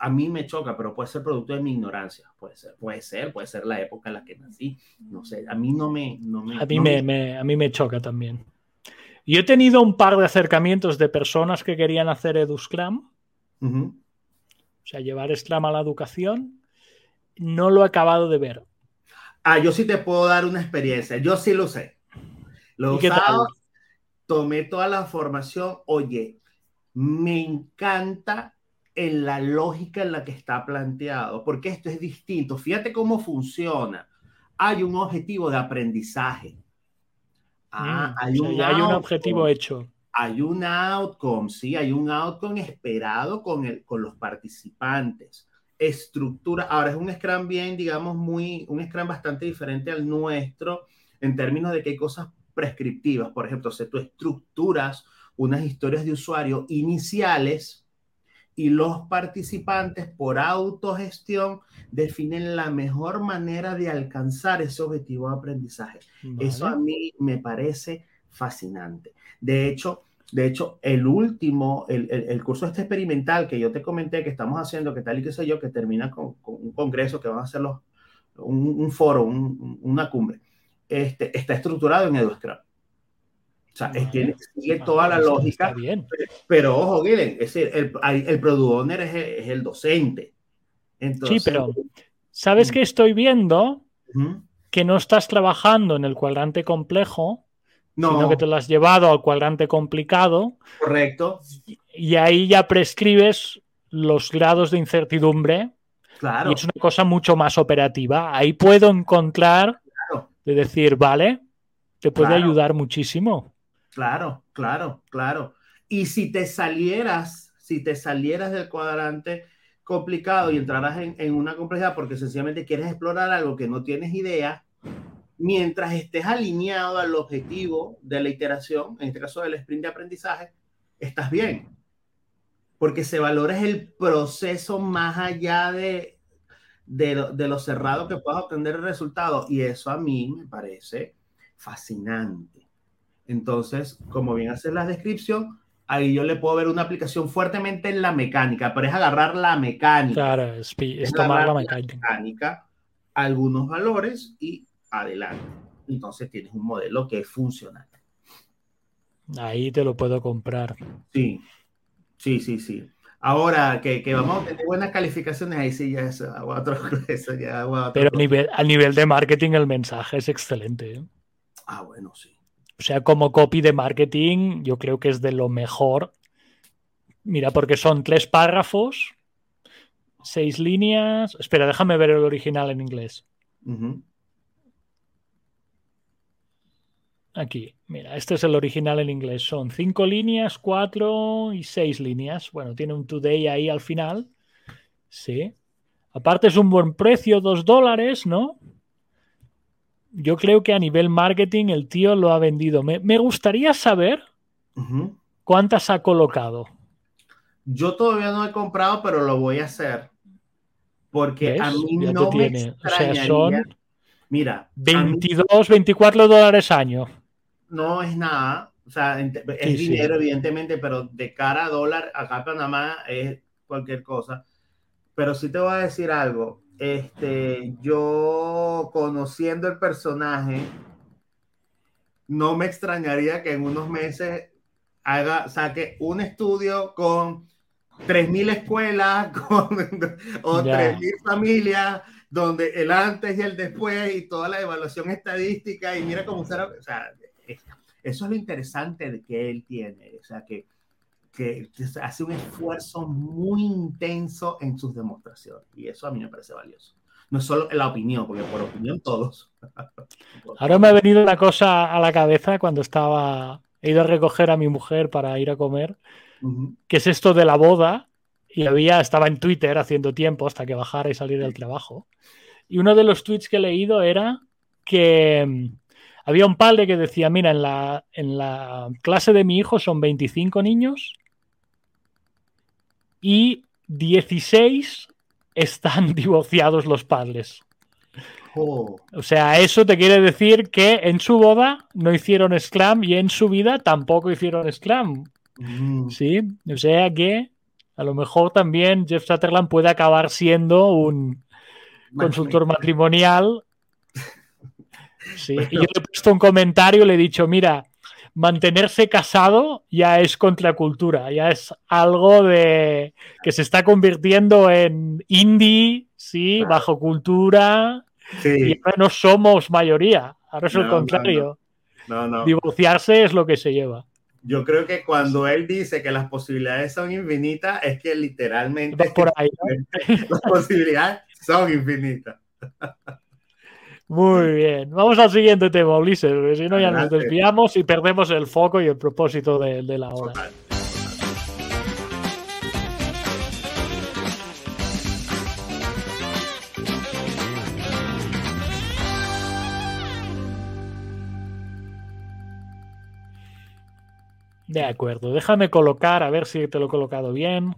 a mí me choca, pero puede ser producto de mi ignorancia, puede ser, puede ser, puede ser la época en la que nací, no sé, a mí no me, no me, A mí no me, me- a mí me choca también. Yo he tenido un par de acercamientos de personas que querían hacer EduScrum, Ujú. O sea, llevar Scrum a la educación. No lo he acabado de ver. Ah, yo sí te puedo dar una experiencia. Yo sí lo sé. Lo usado, tomé toda la formación. Oye, me encanta en la lógica en la que está planteado, porque esto es distinto. Fíjate cómo funciona. Hay un objetivo de aprendizaje. Ah, Mm, hay, un hay objetivo hecho. Hay un outcome, sí, hay un outcome esperado con, el, con los participantes. Estructura, ahora es un Scrum bien, digamos, muy, un Scrum bastante diferente al nuestro en términos de que hay cosas prescriptivas. Por ejemplo, si tú estructuras unas historias de usuario iniciales y los participantes por autogestión definen la mejor manera de alcanzar ese objetivo de aprendizaje. Eso a Vale. mí me parece fascinante. De hecho, de hecho el último, el, el, el curso este experimental que yo te comenté que estamos haciendo, que tal y qué sé yo, que termina con, con un congreso que van a hacer los, un, un foro, un, una cumbre, este, está estructurado en EduScrum. O sea, Vale. tiene, sigue Ah, toda la lógica, bien. pero ojo, Guillen, es decir, el, el product owner es el, es el docente. Entonces, Sí, pero ¿sabes qué estoy viendo? Que no estás trabajando en el cuadrante complejo, no, sino que te lo has llevado al cuadrante complicado correcto, y ahí ya prescribes los grados de incertidumbre claro. y es una cosa mucho más operativa. Ahí puedo encontrar Claro. de decir, vale, te puede Claro. ayudar muchísimo. Claro, claro, claro. Y si te salieras, si te salieras del cuadrante complicado y entraras en, en una complejidad porque sencillamente quieres explorar algo que no tienes idea, mientras estés alineado al objetivo de la iteración, en este caso del sprint de aprendizaje, estás bien. Porque se valora el proceso más allá de, de, lo, de lo cerrado que puedas obtener el resultado. Y eso a mí me parece fascinante. Entonces, como bien haces la descripción, ahí yo le puedo ver una aplicación fuertemente en la mecánica, pero es agarrar la mecánica, Claro, es, es tomar la mecánica. mecánica, algunos valores y adelante. Entonces tienes un modelo que es funcional. Ahí te lo puedo comprar. Sí, sí, sí, sí. Ahora que, que, vamos a tener buenas calificaciones, ahí sí ya es otro, eso ya Pero a nivel, a nivel, de marketing el mensaje es excelente. ¿eh? Ah, bueno, sí. O sea, como copy de marketing, yo creo que es de lo mejor. Mira, porque son tres párrafos, seis líneas. Espera, déjame ver el original en inglés. Uh -huh. Aquí, mira, este es el original en inglés. Son cinco líneas, cuatro y seis líneas. Bueno, tiene un today ahí al final. Sí. Aparte es un buen precio, dos dólares, ¿no? Yo creo que a nivel marketing el tío lo ha vendido. Me, me gustaría saber uh -huh. cuántas ha colocado. Yo todavía no he comprado, pero lo voy a hacer. Porque ¿Ves? a mí ya no me extrañaría. O sea, son Mira, 22, mí... 24 dólares año no es nada, o sea, es sí, dinero sí. evidentemente, pero de cara a dólar, acá en Panamá es cualquier cosa. Pero sí te voy a decir algo, este, yo conociendo el personaje, no me extrañaría que en unos meses haga, saque un estudio con 3.000 escuelas con, o yeah. 3.000 familias, donde el antes y el después y toda la evaluación estadística y mira cómo será, o sea, eso es lo interesante de que él tiene, o sea, que, que hace un esfuerzo muy intenso en sus demostraciones y eso a mí me parece valioso. No solo la opinión, porque por opinión todos. Ahora me ha venido una cosa a la cabeza cuando estaba, he ido a recoger a mi mujer para ir a comer, uh -huh. que es esto de la boda, y había, estaba en Twitter haciendo tiempo hasta que bajara y salir del trabajo. Y uno de los tweets que he leído era que había un padre que decía, mira, en la, en la clase de mi hijo son 25 niños y 16 están divorciados los padres. Oh. O sea, eso te quiere decir que en su boda no hicieron Scrum y en su vida tampoco hicieron Scrum. Mm. Sí, o sea que a lo mejor también Jeff Sutherland puede acabar siendo un consultor matrimonial Sí, y yo le he puesto un comentario, le he dicho, mira, mantenerse casado ya es contracultura, ya es algo de que se está convirtiendo en indie, sí, claro. bajo cultura, sí. y ahora no somos mayoría, ahora es no, el contrario. No, no. Divorciarse es lo que se lleva. Yo creo que cuando él dice que las posibilidades son infinitas, es que literalmente por ahí, las posibilidades son infinitas. Muy bien. Vamos al siguiente tema, Ulises, porque si no ya nos desviamos y perdemos el foco y el propósito de, de la hora. De acuerdo, déjame colocar, a ver si te lo he colocado bien.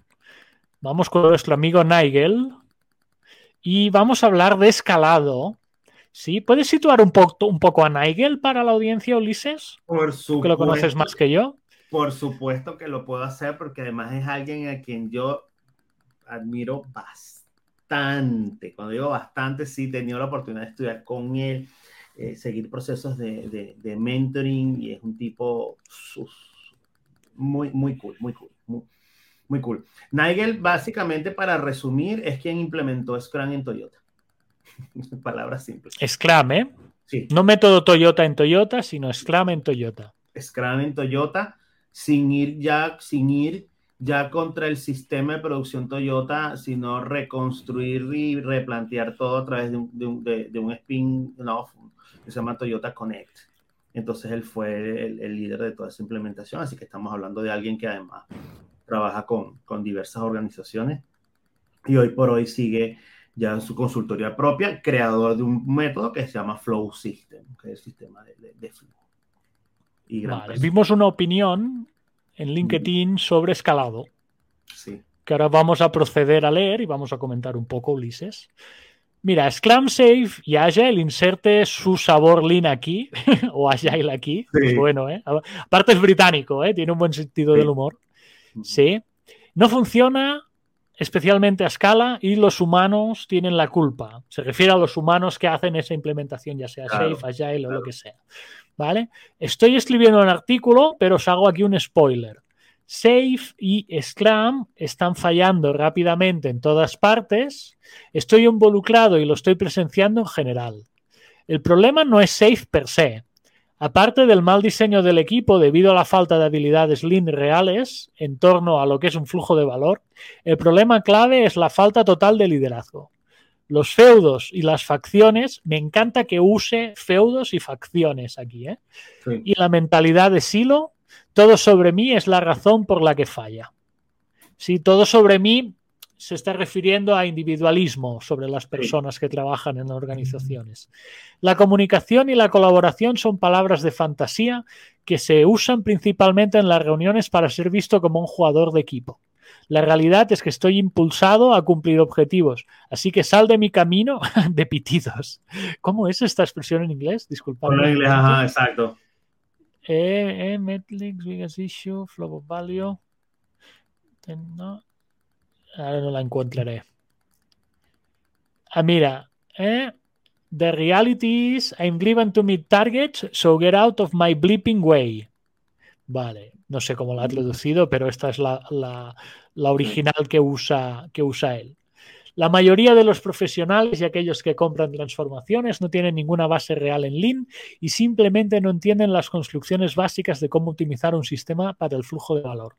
Vamos con nuestro amigo Nigel y vamos a hablar de escalado Sí, ¿puedes situar un, po un poco a Nigel para la audiencia, Ulises? Por supuesto. Que lo conoces más que yo. Por supuesto que lo puedo hacer porque además es alguien a quien yo admiro bastante. Cuando digo bastante, sí, he tenido la oportunidad de estudiar con él, eh, seguir procesos de, de, de, mentoring y es un tipo muy, muy cool, muy cool. Muy, muy cool. Nigel, básicamente, para resumir, es quien implementó Scrum en Toyota. Palabras simples. Scrum, ¿eh? Sí. No método Toyota en Toyota, sino Scrum en Toyota. Scrum en Toyota, sin ir ya, sin ir ya contra el sistema de producción Toyota, sino reconstruir y replantear todo a través de un, de un, de, de un spin-off que se llama Toyota Connect. Entonces él fue el, el, líder de toda esa implementación, así que estamos hablando de alguien que además trabaja con, con diversas organizaciones y hoy por hoy sigue ya en su consultoría propia, creador de un método que se llama Flow System, que es el sistema de, de, de flujo. Y vale. Vimos una opinión en LinkedIn sobre escalado. Sí. Que ahora vamos a proceder a leer y vamos a comentar un poco, Ulises. Mira, Scrum Safe y Agile, inserte su sabor lean aquí, o Agile aquí. Sí. Es bueno, ¿eh? Aparte es británico, ¿eh? Tiene un buen sentido sí. del humor. Sí. No funciona especialmente a escala, y los humanos tienen la culpa. Se refiere a los humanos que hacen esa implementación, ya sea claro, Safe, Agile claro. o lo que sea. ¿Vale? Estoy escribiendo un artículo, pero os hago aquí un spoiler. Safe y Scrum están fallando rápidamente en todas partes. Estoy involucrado y lo estoy presenciando en general. El problema no es Safe per se. Aparte del mal diseño del equipo debido a la falta de habilidades Lean reales en torno a lo que es un flujo de valor, el problema clave es la falta total de liderazgo. Los feudos y las facciones, me encanta que use feudos y facciones aquí, ¿eh? Y la mentalidad de silo, todo sobre mí es la razón por la que falla. Si todo sobre mí se está refiriendo a individualismo sobre las personas que trabajan en organizaciones. La comunicación y la colaboración son palabras de fantasía que se usan principalmente en las reuniones para ser visto como un jugador de equipo. La realidad es que estoy impulsado a cumplir objetivos, así que sal de mi camino de pitidos. ¿Cómo es esta expresión en inglés? Disculpa. En inglés, ajá, exacto. Eh, eh, Netflix, biggest issue, flow of value. No, Ahora no la encontraré. Ah, mira. ¿eh? The reality is I'm driven to meet targets, so get out of my bleeping way. Vale, no sé cómo la ha traducido, pero esta es la, la, original que usa, que usa él. La mayoría de los profesionales y aquellos que compran transformaciones no tienen ninguna base real en Lean y simplemente no entienden las construcciones básicas de cómo optimizar un sistema para el flujo de valor.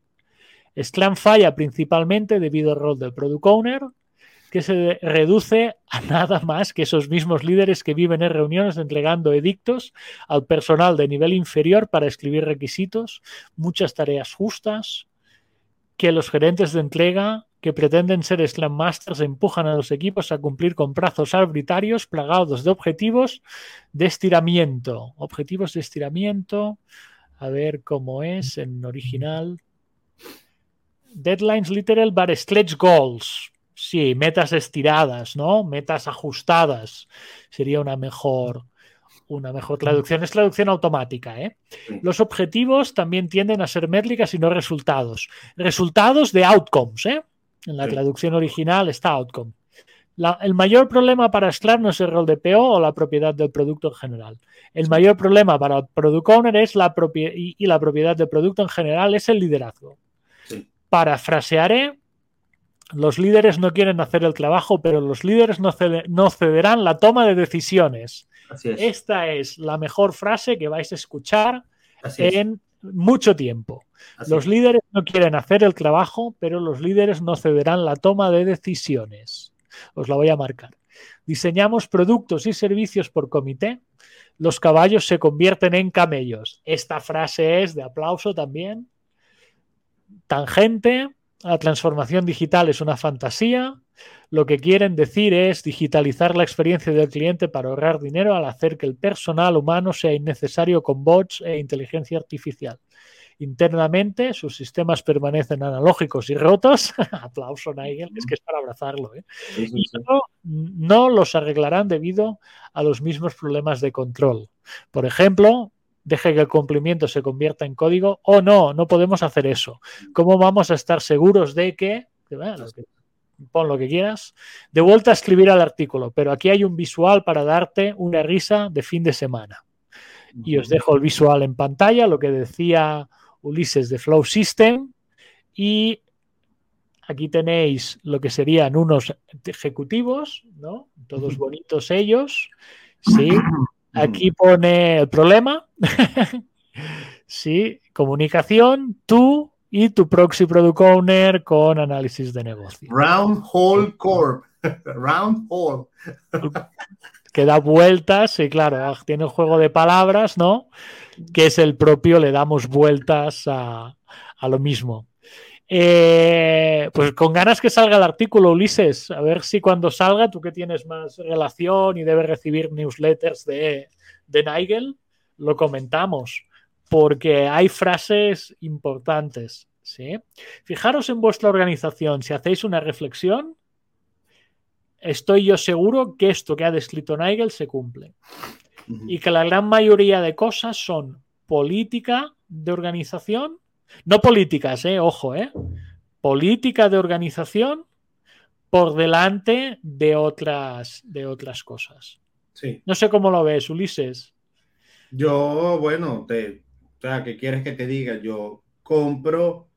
Scrum falla principalmente debido al rol del Product Owner, que se reduce a nada más que esos mismos líderes que viven en reuniones entregando edictos al personal de nivel inferior para escribir requisitos, muchas tareas justas, que los gerentes de entrega que pretenden ser Scrum Masters empujan a los equipos a cumplir con plazos arbitrarios plagados de objetivos de estiramiento. Objetivos de estiramiento, a ver cómo es en original. Deadlines literal but stretch goals. Sí, metas estiradas, ¿no? Metas ajustadas. Sería una mejor, una mejor traducción. Es traducción automática, ¿eh? Los objetivos también tienden a ser métricas y no resultados. Resultados de outcomes, ¿eh? En la traducción original está outcome. el mayor problema para Scrum no es el rol de PO o la propiedad del producto en general. El mayor problema para Product Owner es la y, y la propiedad del producto en general es el liderazgo. Parafrasearé, los líderes no quieren hacer el trabajo, pero los líderes no, cederán la toma de decisiones. Esta es la mejor frase que vais a escuchar en mucho tiempo. los líderes no quieren hacer el trabajo, pero los líderes no cederán la toma de decisiones. Os la voy a marcar. Diseñamos productos y servicios por comité. Los caballos se convierten en camellos. Esta frase es de aplauso también tangente, la transformación digital es una fantasía. Lo que quieren decir es digitalizar la experiencia del cliente para ahorrar dinero al hacer que el personal humano sea innecesario con bots e inteligencia artificial. Internamente, sus sistemas permanecen analógicos y rotos. Aplauso, Nigel, es que es para abrazarlo. ¿eh? Y no los arreglarán debido a los mismos problemas de control. Por ejemplo, deje que el cumplimiento se convierta en código o no, no podemos hacer eso. ¿Cómo vamos a estar seguros de que, pon lo que quieras, de vuelta a escribir al artículo, pero aquí hay un visual para darte una risa de fin de semana. Y os dejo el visual en pantalla, lo que decía Ulises de Flow System y aquí tenéis lo que serían unos ejecutivos, ¿no? Todos bonitos ellos, sí, Aquí pone el problema. sí, comunicación, tú y tu proxy product owner con análisis de negocio. Round Hole Corp. Round Hole. que da vueltas, y claro, ah, tiene un juego de palabras, ¿no? Que es el propio, le damos vueltas a, a lo mismo. Eh, pues con ganas que salga el artículo, Ulises. A ver si cuando salga, tú que tienes más relación y debes recibir newsletters de, de Nigel, lo comentamos. Porque hay frases importantes. ¿sí? Fijaros en vuestra organización, si hacéis una reflexión, estoy yo seguro que esto que ha descrito Nigel se cumple. Y que la gran mayoría de cosas son política de organización no políticas, eh, ojo, eh. Política de organización por delante de otras, de otras cosas. Sí. No sé cómo lo ves, Ulises. Yo, bueno, te, o sea, ¿qué quieres que te diga? Yo compro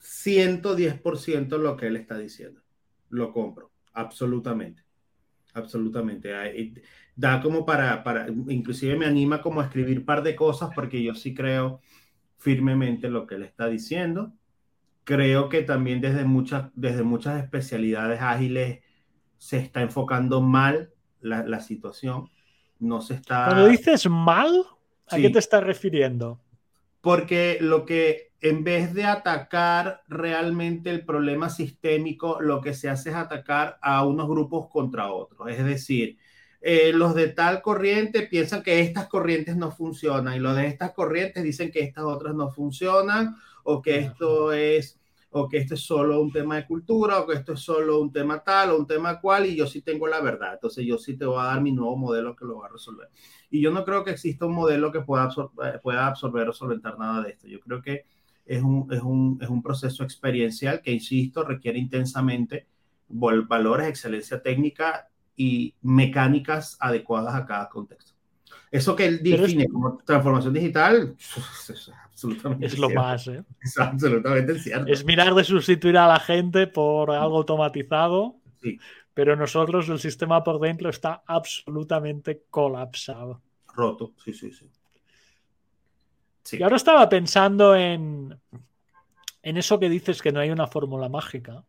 110% lo que él está diciendo. Lo compro, absolutamente. Absolutamente. Da como para, para, inclusive me anima como a escribir un par de cosas porque yo sí creo firmemente lo que él está diciendo. Creo que también desde muchas, desde muchas especialidades ágiles se está enfocando mal la, la situación. No se está... Cuando dices mal, ¿a qué te estás refiriendo? Porque lo que en vez de atacar realmente el problema sistémico, lo que se hace es atacar a unos grupos contra otros. Es decir, eh, los de tal corriente piensan que estas corrientes no funcionan y los de estas corrientes dicen que estas otras no funcionan o que esto es o que esto es solo un tema de cultura o que esto es solo un tema tal o un tema cual y yo sí tengo la verdad. Entonces yo sí te voy a dar mi nuevo modelo que lo va a resolver. Y yo no creo que exista un modelo que pueda, absorber, pueda absorber o solventar nada de esto. Yo creo que es un, es un, es un proceso experiencial que, insisto, requiere intensamente valores, excelencia técnica y mecánicas adecuadas a cada contexto. Eso que él define como transformación digital es absolutamente Es lo más, ¿eh? Es absolutamente cierto. Es mirar de sustituir a la gente por algo automatizado, sí. pero nosotros el sistema por dentro está absolutamente colapsado. Roto, sí, sí, sí. Sí. Y ahora estaba pensando en, en eso que dices que no hay una fórmula mágica.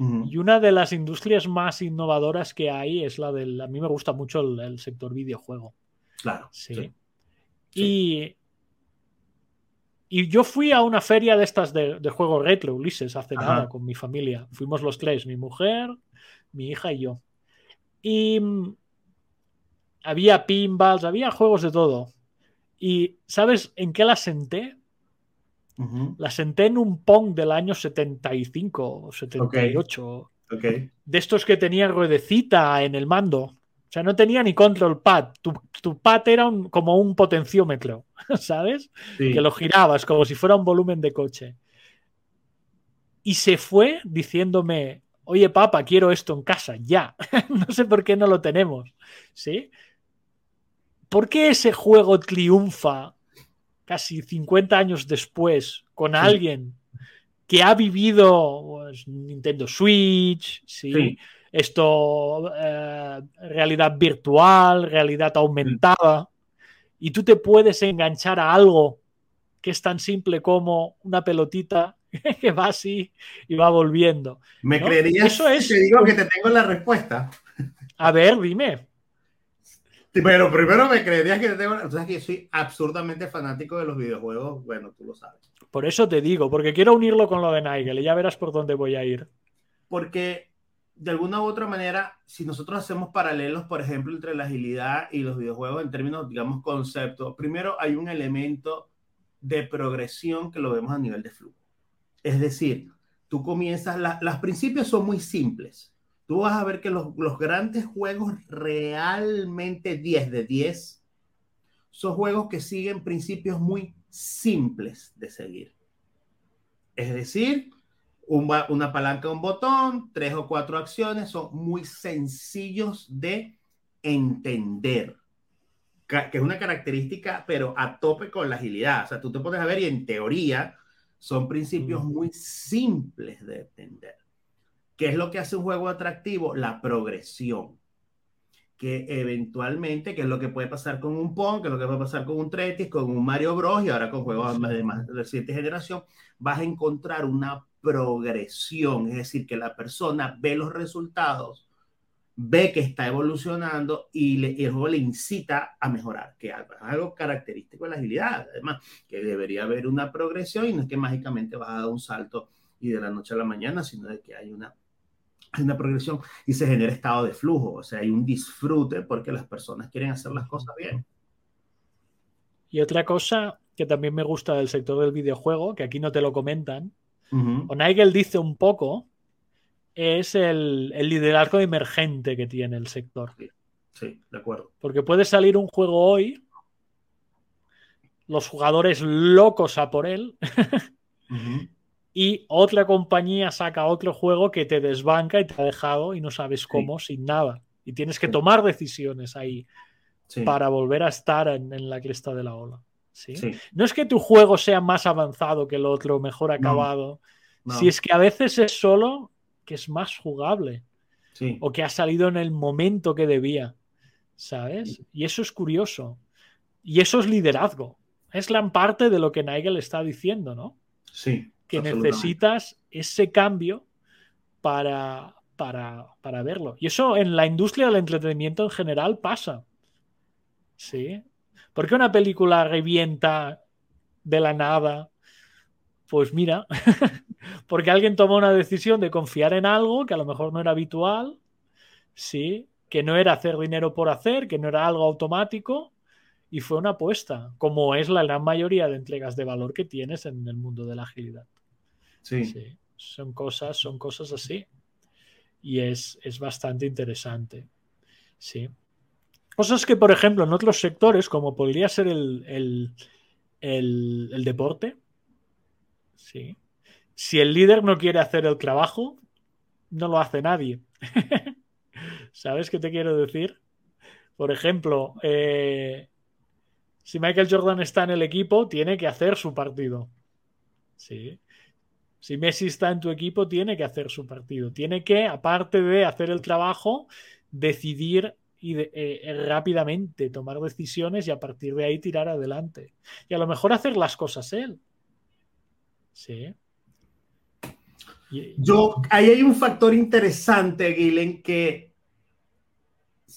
Uh -huh. Y una de las industrias más innovadoras que hay es la del. A mí me gusta mucho el, el sector videojuego. Claro. Sí. sí. Y, y, yo fui a una feria de estas de, de juegos retro, Ulises, hace Ajá. nada con mi familia. Fuimos los tres, mi mujer, mi hija y yo. Y mm, había pinballs, había juegos de todo. Y ¿sabes en qué la senté? Uh -huh. La senté en un Pong del año 75 o 78. Okay. Okay. De estos que tenían ruedecita en el mando. O sea, no tenía ni control pad. Tu, tu pad era un, como un potenciómetro, ¿sabes? Sí. Que lo girabas como si fuera un volumen de coche. Y se fue diciéndome, oye, papá, quiero esto en casa, ya. no sé por qué no lo tenemos. ¿Sí? ¿por qué ese juego triunfa casi 50 años después con alguien que ha vivido pues, Nintendo Switch, ¿sí? sí. esto, eh, realidad virtual, realidad aumentada, y tú te puedes enganchar a algo que es tan simple como una pelotita que va así y va volviendo. ¿Me ¿no? creerías Eso es... te digo que te tengo la respuesta? A ver, dime. Pero primero me creerías que. O sea, que yo soy absurdamente fanático de los videojuegos. Bueno, tú lo sabes. Por eso te digo, porque quiero unirlo con lo de Nigel y ya verás por dónde voy a ir. Porque de alguna u otra manera, si nosotros hacemos paralelos, por ejemplo, entre la agilidad y los videojuegos en términos, digamos, concepto, primero hay un elemento de progresión que lo vemos a nivel de flujo. Es decir, tú comienzas, la, los principios son muy simples tú vas a ver que los, los, grandes juegos realmente 10 de 10 son juegos que siguen principios muy simples de seguir. Es decir, un, una palanca, un botón, tres o cuatro acciones son muy sencillos de entender, que es una característica, pero a tope con la agilidad. O sea, tú te pones a ver y en teoría son principios muy simples de entender. ¿Qué es lo que hace un juego atractivo? La progresión. Que eventualmente, ¿qué es lo que puede pasar con un Pong? ¿Qué es lo que puede pasar con un Tretis, con un Mario Bros. y ahora con juegos de más reciente generación? Vas a encontrar una progresión, es decir, que la persona ve los resultados, ve que está evolucionando y, le, y el juego le incita a mejorar, que es algo característico de la agilidad, además, que debería haber una progresión y no es que mágicamente vas a dar un salto y de la noche a la mañana, sino de que hay una hay una progresión y se genera estado de flujo, o sea, hay un disfrute porque las personas quieren hacer las cosas bien. Y otra cosa que también me gusta del sector del videojuego, que aquí no te lo comentan, uh -huh. o Nigel dice un poco, es el, el, liderazgo emergente que tiene el sector. Sí, sí, de acuerdo. Porque puede salir un juego hoy, los jugadores locos a por él, uh -huh y otra compañía saca otro juego que te desbanca y te ha dejado y no sabes cómo, sí. sin nada. Y tienes que tomar decisiones ahí sí. para volver a estar en, en, la cresta de la ola. ¿sí? No es que tu juego sea más avanzado que el otro, mejor acabado, no. Si es que a veces es solo que es más jugable. O que ha salido en el momento que debía. ¿Sabes? Y eso es curioso. Y eso es liderazgo. Es gran parte de lo que Nigel está diciendo, ¿no? Sí. Que necesitas ese cambio para, para, para, verlo. Y eso en la industria del entretenimiento en general pasa. ¿Sí? ¿Por qué una película revienta de la nada? Pues mira, porque alguien tomó una decisión de confiar en algo que a lo mejor no era habitual, ¿sí? Que no era hacer dinero por hacer, que no era algo automático, y fue una apuesta, como es la gran mayoría de entregas de valor que tienes en el mundo de la agilidad. Sí. Son cosas, son cosas así. Y es, es bastante interesante. Sí. Cosas que, por ejemplo, en otros sectores, como podría ser el, el, deporte, ¿sí? si el líder no quiere hacer el trabajo, no lo hace nadie. ¿Sabes qué te quiero decir? Por ejemplo, eh, si Michael Jordan está en el equipo, tiene que hacer su partido. ¿Sí? Si Messi está en tu equipo, tiene que hacer su partido. Tiene que, aparte de hacer el trabajo, decidir y eh, rápidamente tomar decisiones y a partir de ahí tirar adelante. Y a lo mejor hacer las cosas él. Sí. Yo, ahí hay un factor interesante, Guilen, que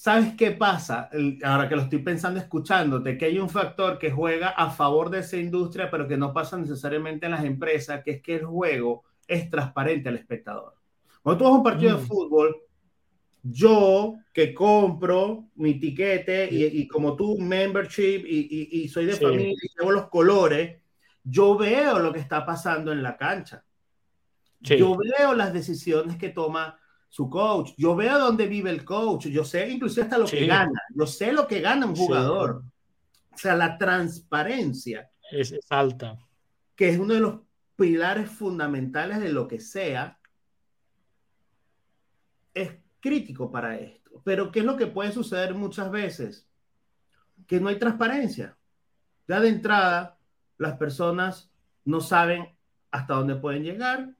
¿sabes qué pasa? Ahora que lo estoy pensando escuchándote, que hay un factor que juega a favor de esa industria, pero que no pasa necesariamente en las empresas, que es que el juego es transparente al espectador. Cuando tú vas a un partido de mm. fútbol, yo que compro mi tiquete y, como tú, membership y, soy de familia y llevo los colores, yo veo lo que está pasando en la cancha. Yo veo las decisiones que toma su coach. Yo veo dónde vive el coach. Yo sé inclusive hasta lo que gana. Yo sé lo que gana un jugador. O sea, la transparencia. Es, es alta. Que es uno de los pilares fundamentales de lo que sea. Es crítico para esto. Pero ¿qué es lo que puede suceder muchas veces? Que no hay transparencia. Ya de entrada, las personas no saben hasta dónde pueden llegar,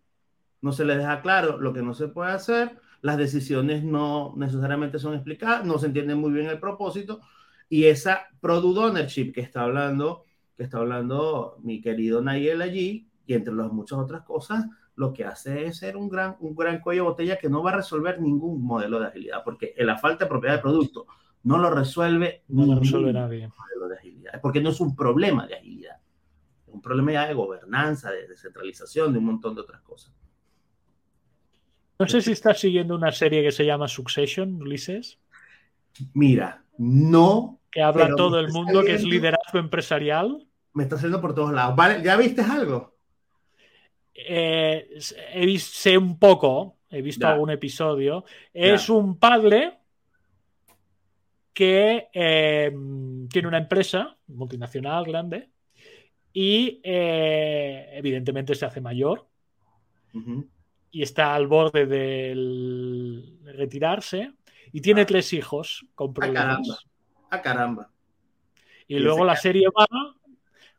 no se les deja claro lo que no se puede hacer, las decisiones no necesariamente son explicadas, no se entiende muy bien el propósito y esa product ownership que está hablando, que está hablando mi querido Nayel allí y entre las muchas otras cosas, lo que hace es ser un gran, un gran cuello de botella que no va a resolver ningún modelo de agilidad, porque la falta de propiedad de producto no lo resuelve, no lo resuelve nadie. modelo de agilidad, porque no es un problema de agilidad, es un problema ya de gobernanza, de descentralización, de un montón de otras cosas. No sé si estás siguiendo una serie que se llama Succession, Ulises. Mira, no. Que habla todo el mundo, que es liderazgo empresarial. Me está saliendo por todos lados. Vale, ¿ya viste algo? Eh, he visto, sé un poco, he visto algún episodio. Es un padre que em, tiene una empresa multinacional grande y eh, evidentemente se hace mayor y está al borde de retirarse y tiene ah. tres hijos con ah, problemas. A caramba. Y, luego la serie va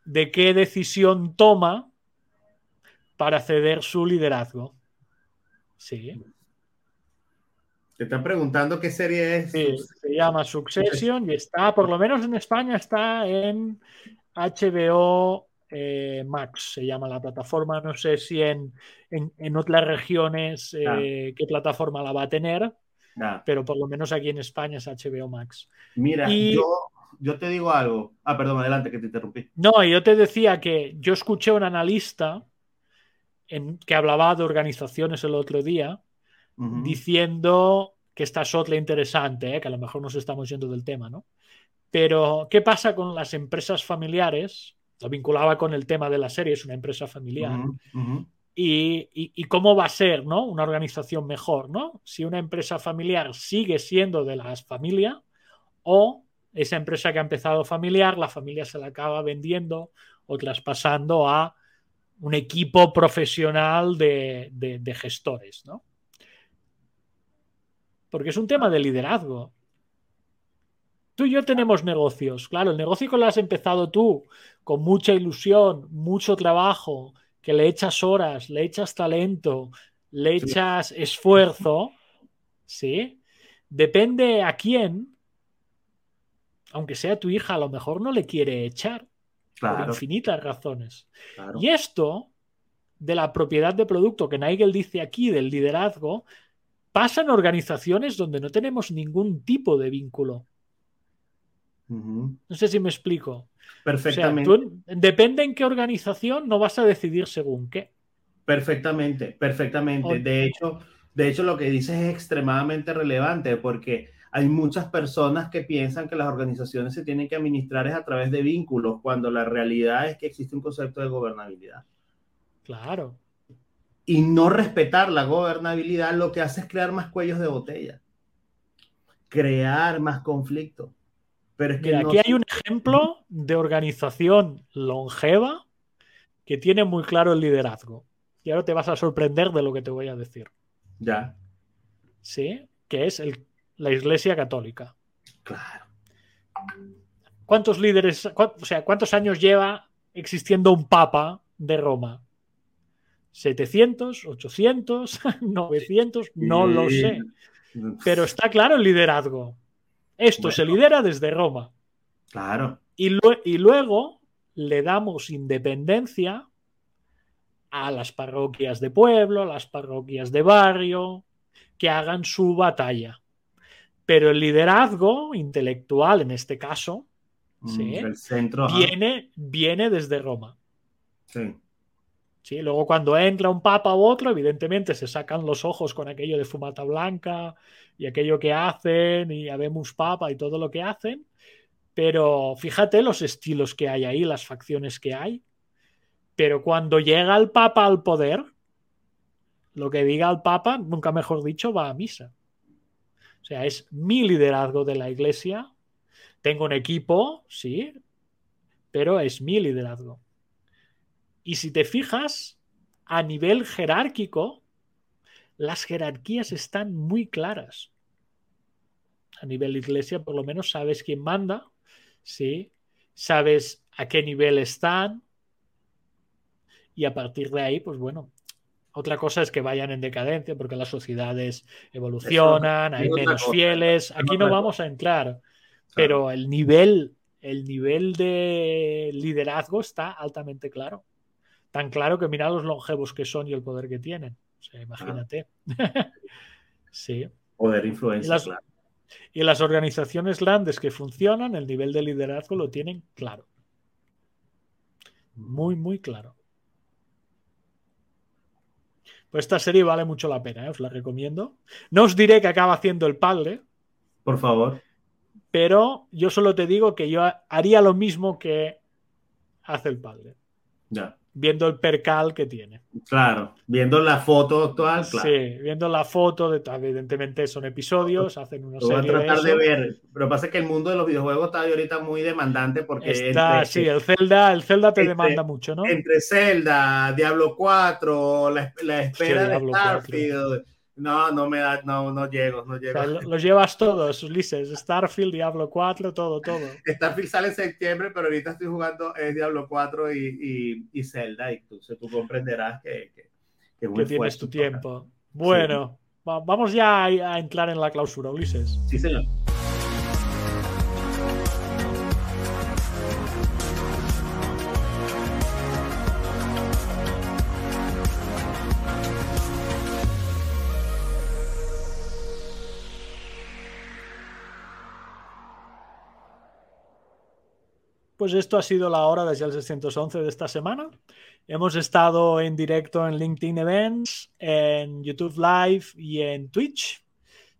de qué decisión toma para ceder su liderazgo. Sí. Te están preguntando qué serie es. se llama Succession y está, por lo menos en España, está en HBO eh, Max, se llama la plataforma. No sé si en, en, otras regiones eh, qué plataforma la va a tener, pero por lo menos aquí en España es HBO Max. Mira, yo, yo te digo algo. Ah, perdón, adelante que te interrumpí. No, yo te decía que yo escuché a un analista que hablaba de organizaciones el otro día, diciendo que esta es otra interesante, ¿eh? que a lo mejor nos estamos yendo del tema, ¿no? Pero, ¿qué pasa con las empresas familiares? Lo vinculaba con el tema de la serie, es una empresa familiar. Y, cómo va a ser ¿no? una organización mejor, ¿no? Si una empresa familiar sigue siendo de las familias o esa empresa que ha empezado familiar, la familia se la acaba vendiendo o traspasando a un equipo profesional de, gestores, ¿no? Porque es un tema de liderazgo. Tú y yo tenemos negocios. Claro, el negocio que lo has empezado tú con mucha ilusión, mucho trabajo, que le echas horas, le echas talento, le echas esfuerzo, ¿sí? Depende a quién, aunque sea tu hija, a lo mejor no le quiere echar por infinitas razones. Y esto de la propiedad de producto que Nigel dice aquí, del liderazgo, pasa en organizaciones donde no tenemos ningún tipo de vínculo. No sé si me explico. Perfectamente. depende en qué organización, no vas a decidir según qué. Perfectamente, perfectamente. De hecho, de hecho, lo que dices es extremadamente relevante porque hay muchas personas que piensan que las organizaciones se tienen que administrar a través de vínculos, cuando la realidad es que existe un concepto de gobernabilidad. Claro. Y no respetar la gobernabilidad lo que hace es crear más cuellos de botella, crear más conflicto. Pero es que aquí hay un ejemplo de organización longeva que tiene muy claro el liderazgo. Y ahora te vas a sorprender de lo que te voy a decir. Ya. Sí, que es el la Iglesia Católica. Claro. ¿Cuántos líderes, o sea, cuántos años lleva existiendo un papa de Roma? ¿700, 800, 900? No lo sé. Pero está claro el liderazgo. Esto se lidera desde Roma. Claro. Y, y luego le damos independencia a las parroquias de pueblo, a las parroquias de barrio, que hagan su batalla. Pero el liderazgo intelectual, en este caso, mm, centro, viene, viene desde Roma. Sí. Sí, luego cuando entra un papa u otro, evidentemente se sacan los ojos con aquello de fumata blanca y aquello que hacen y habemos papa y todo lo que hacen. Pero fíjate los estilos que hay ahí, las facciones que hay. Pero cuando llega el papa al poder, lo que diga el papa, nunca mejor dicho, va a misa. O sea, es mi liderazgo de la iglesia. Tengo un equipo, sí, pero es mi liderazgo. Y si te fijas, a nivel jerárquico, las jerarquías están muy claras. A nivel iglesia, por lo menos, sabes quién manda, ¿sí? Sabes a qué nivel están. Y a partir de ahí, pues bueno, otra cosa es que vayan en decadencia porque las sociedades evolucionan, hay menos fieles. Aquí no vamos a entrar, pero el nivel, el nivel de liderazgo está altamente claro. Tan claro que mira los longevos que son y el poder que tienen. O sea, imagínate. sí. Poder influencia. Y las, y las organizaciones grandes que funcionan, el nivel de liderazgo lo tienen claro. Muy, muy claro. Pues esta serie vale mucho la pena, ¿eh? os la recomiendo. No os diré que acaba haciendo el padre. Por favor. Pero yo solo te digo que yo haría lo mismo que hace el padre. Ya viendo el percal que tiene. Claro, viendo la foto actual, claro. Sí, viendo la foto, de, evidentemente son episodios, hacen una serie. Voy a tratar de, ver, pero pasa que el mundo de los videojuegos está ahorita muy demandante porque. Está, sí, el Zelda, el Zelda te demanda mucho, ¿no? Entre Zelda, Diablo 4, la, espera de Starfield. No, no me da, no, no llego, no llego. los llevas todos, Ulises, Starfield, Diablo 4, todo, todo. Starfield sale en septiembre, pero ahorita estoy jugando es Diablo 4 y, y, Zelda, y tú, tú comprenderás que, que, que, tienes tu tiempo. Bueno, vamos ya a entrar en la clausura, Ulises. Sí, señor. Pues esto ha sido la hora desde el 611 de esta semana. Hemos estado en directo en LinkedIn Events, en YouTube Live y en Twitch.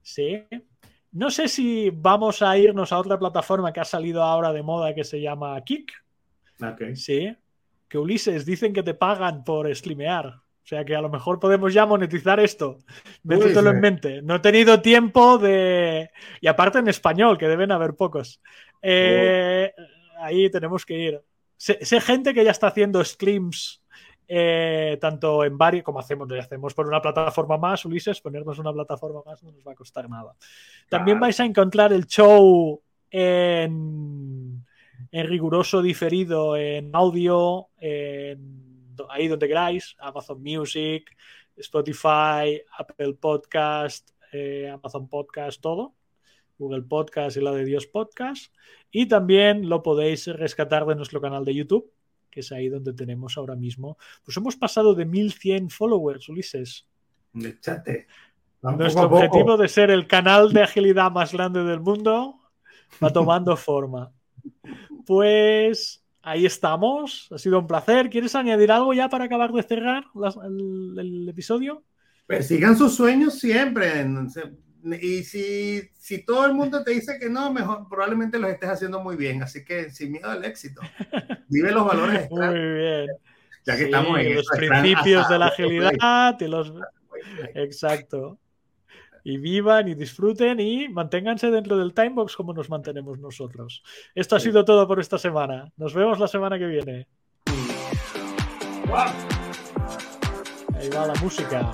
Sí. No sé si vamos a irnos a otra plataforma que ha salido ahora de moda que se llama Kik. Sí. Que Ulises dicen que te pagan por streamear. O sea que a lo mejor podemos ya monetizar esto. Métetelo en mente. No he tenido tiempo de. Y aparte en español, que deben haber pocos. Eh, oh ahí tenemos que ir. Sé, gente que ya está haciendo streams eh, tanto en varios como hacemos, hacemos por una plataforma más, Ulises, ponernos una plataforma más no nos va a costar nada. También vais a encontrar el show en, riguroso diferido, en audio, en ahí donde queráis, Amazon Music, Spotify, Apple Podcast, eh, Amazon Podcast, todo. Google Podcast y la de Dios Podcast. Y también lo podéis rescatar de nuestro canal de YouTube, que es ahí donde tenemos ahora mismo. Pues hemos pasado de 1100 followers, Ulises. Chate. Nuestro objetivo de ser el canal de agilidad más grande del mundo va tomando forma. Pues ahí estamos. Ha sido un placer. ¿Quieres añadir algo ya para acabar de cerrar el, episodio? Persigan sus sueños siempre. Y si, si todo el mundo te dice que no, mejor probablemente los estés haciendo muy bien. Así que sin miedo al éxito. Vive los valores. muy bien. Ya que estamos en los principios de la agilidad y los... Exacto. Y vivan y disfruten y manténganse dentro del timebox como nos mantenemos nosotros. Esto ha sido todo por esta semana. Nos vemos la semana que viene. Ahí va la música.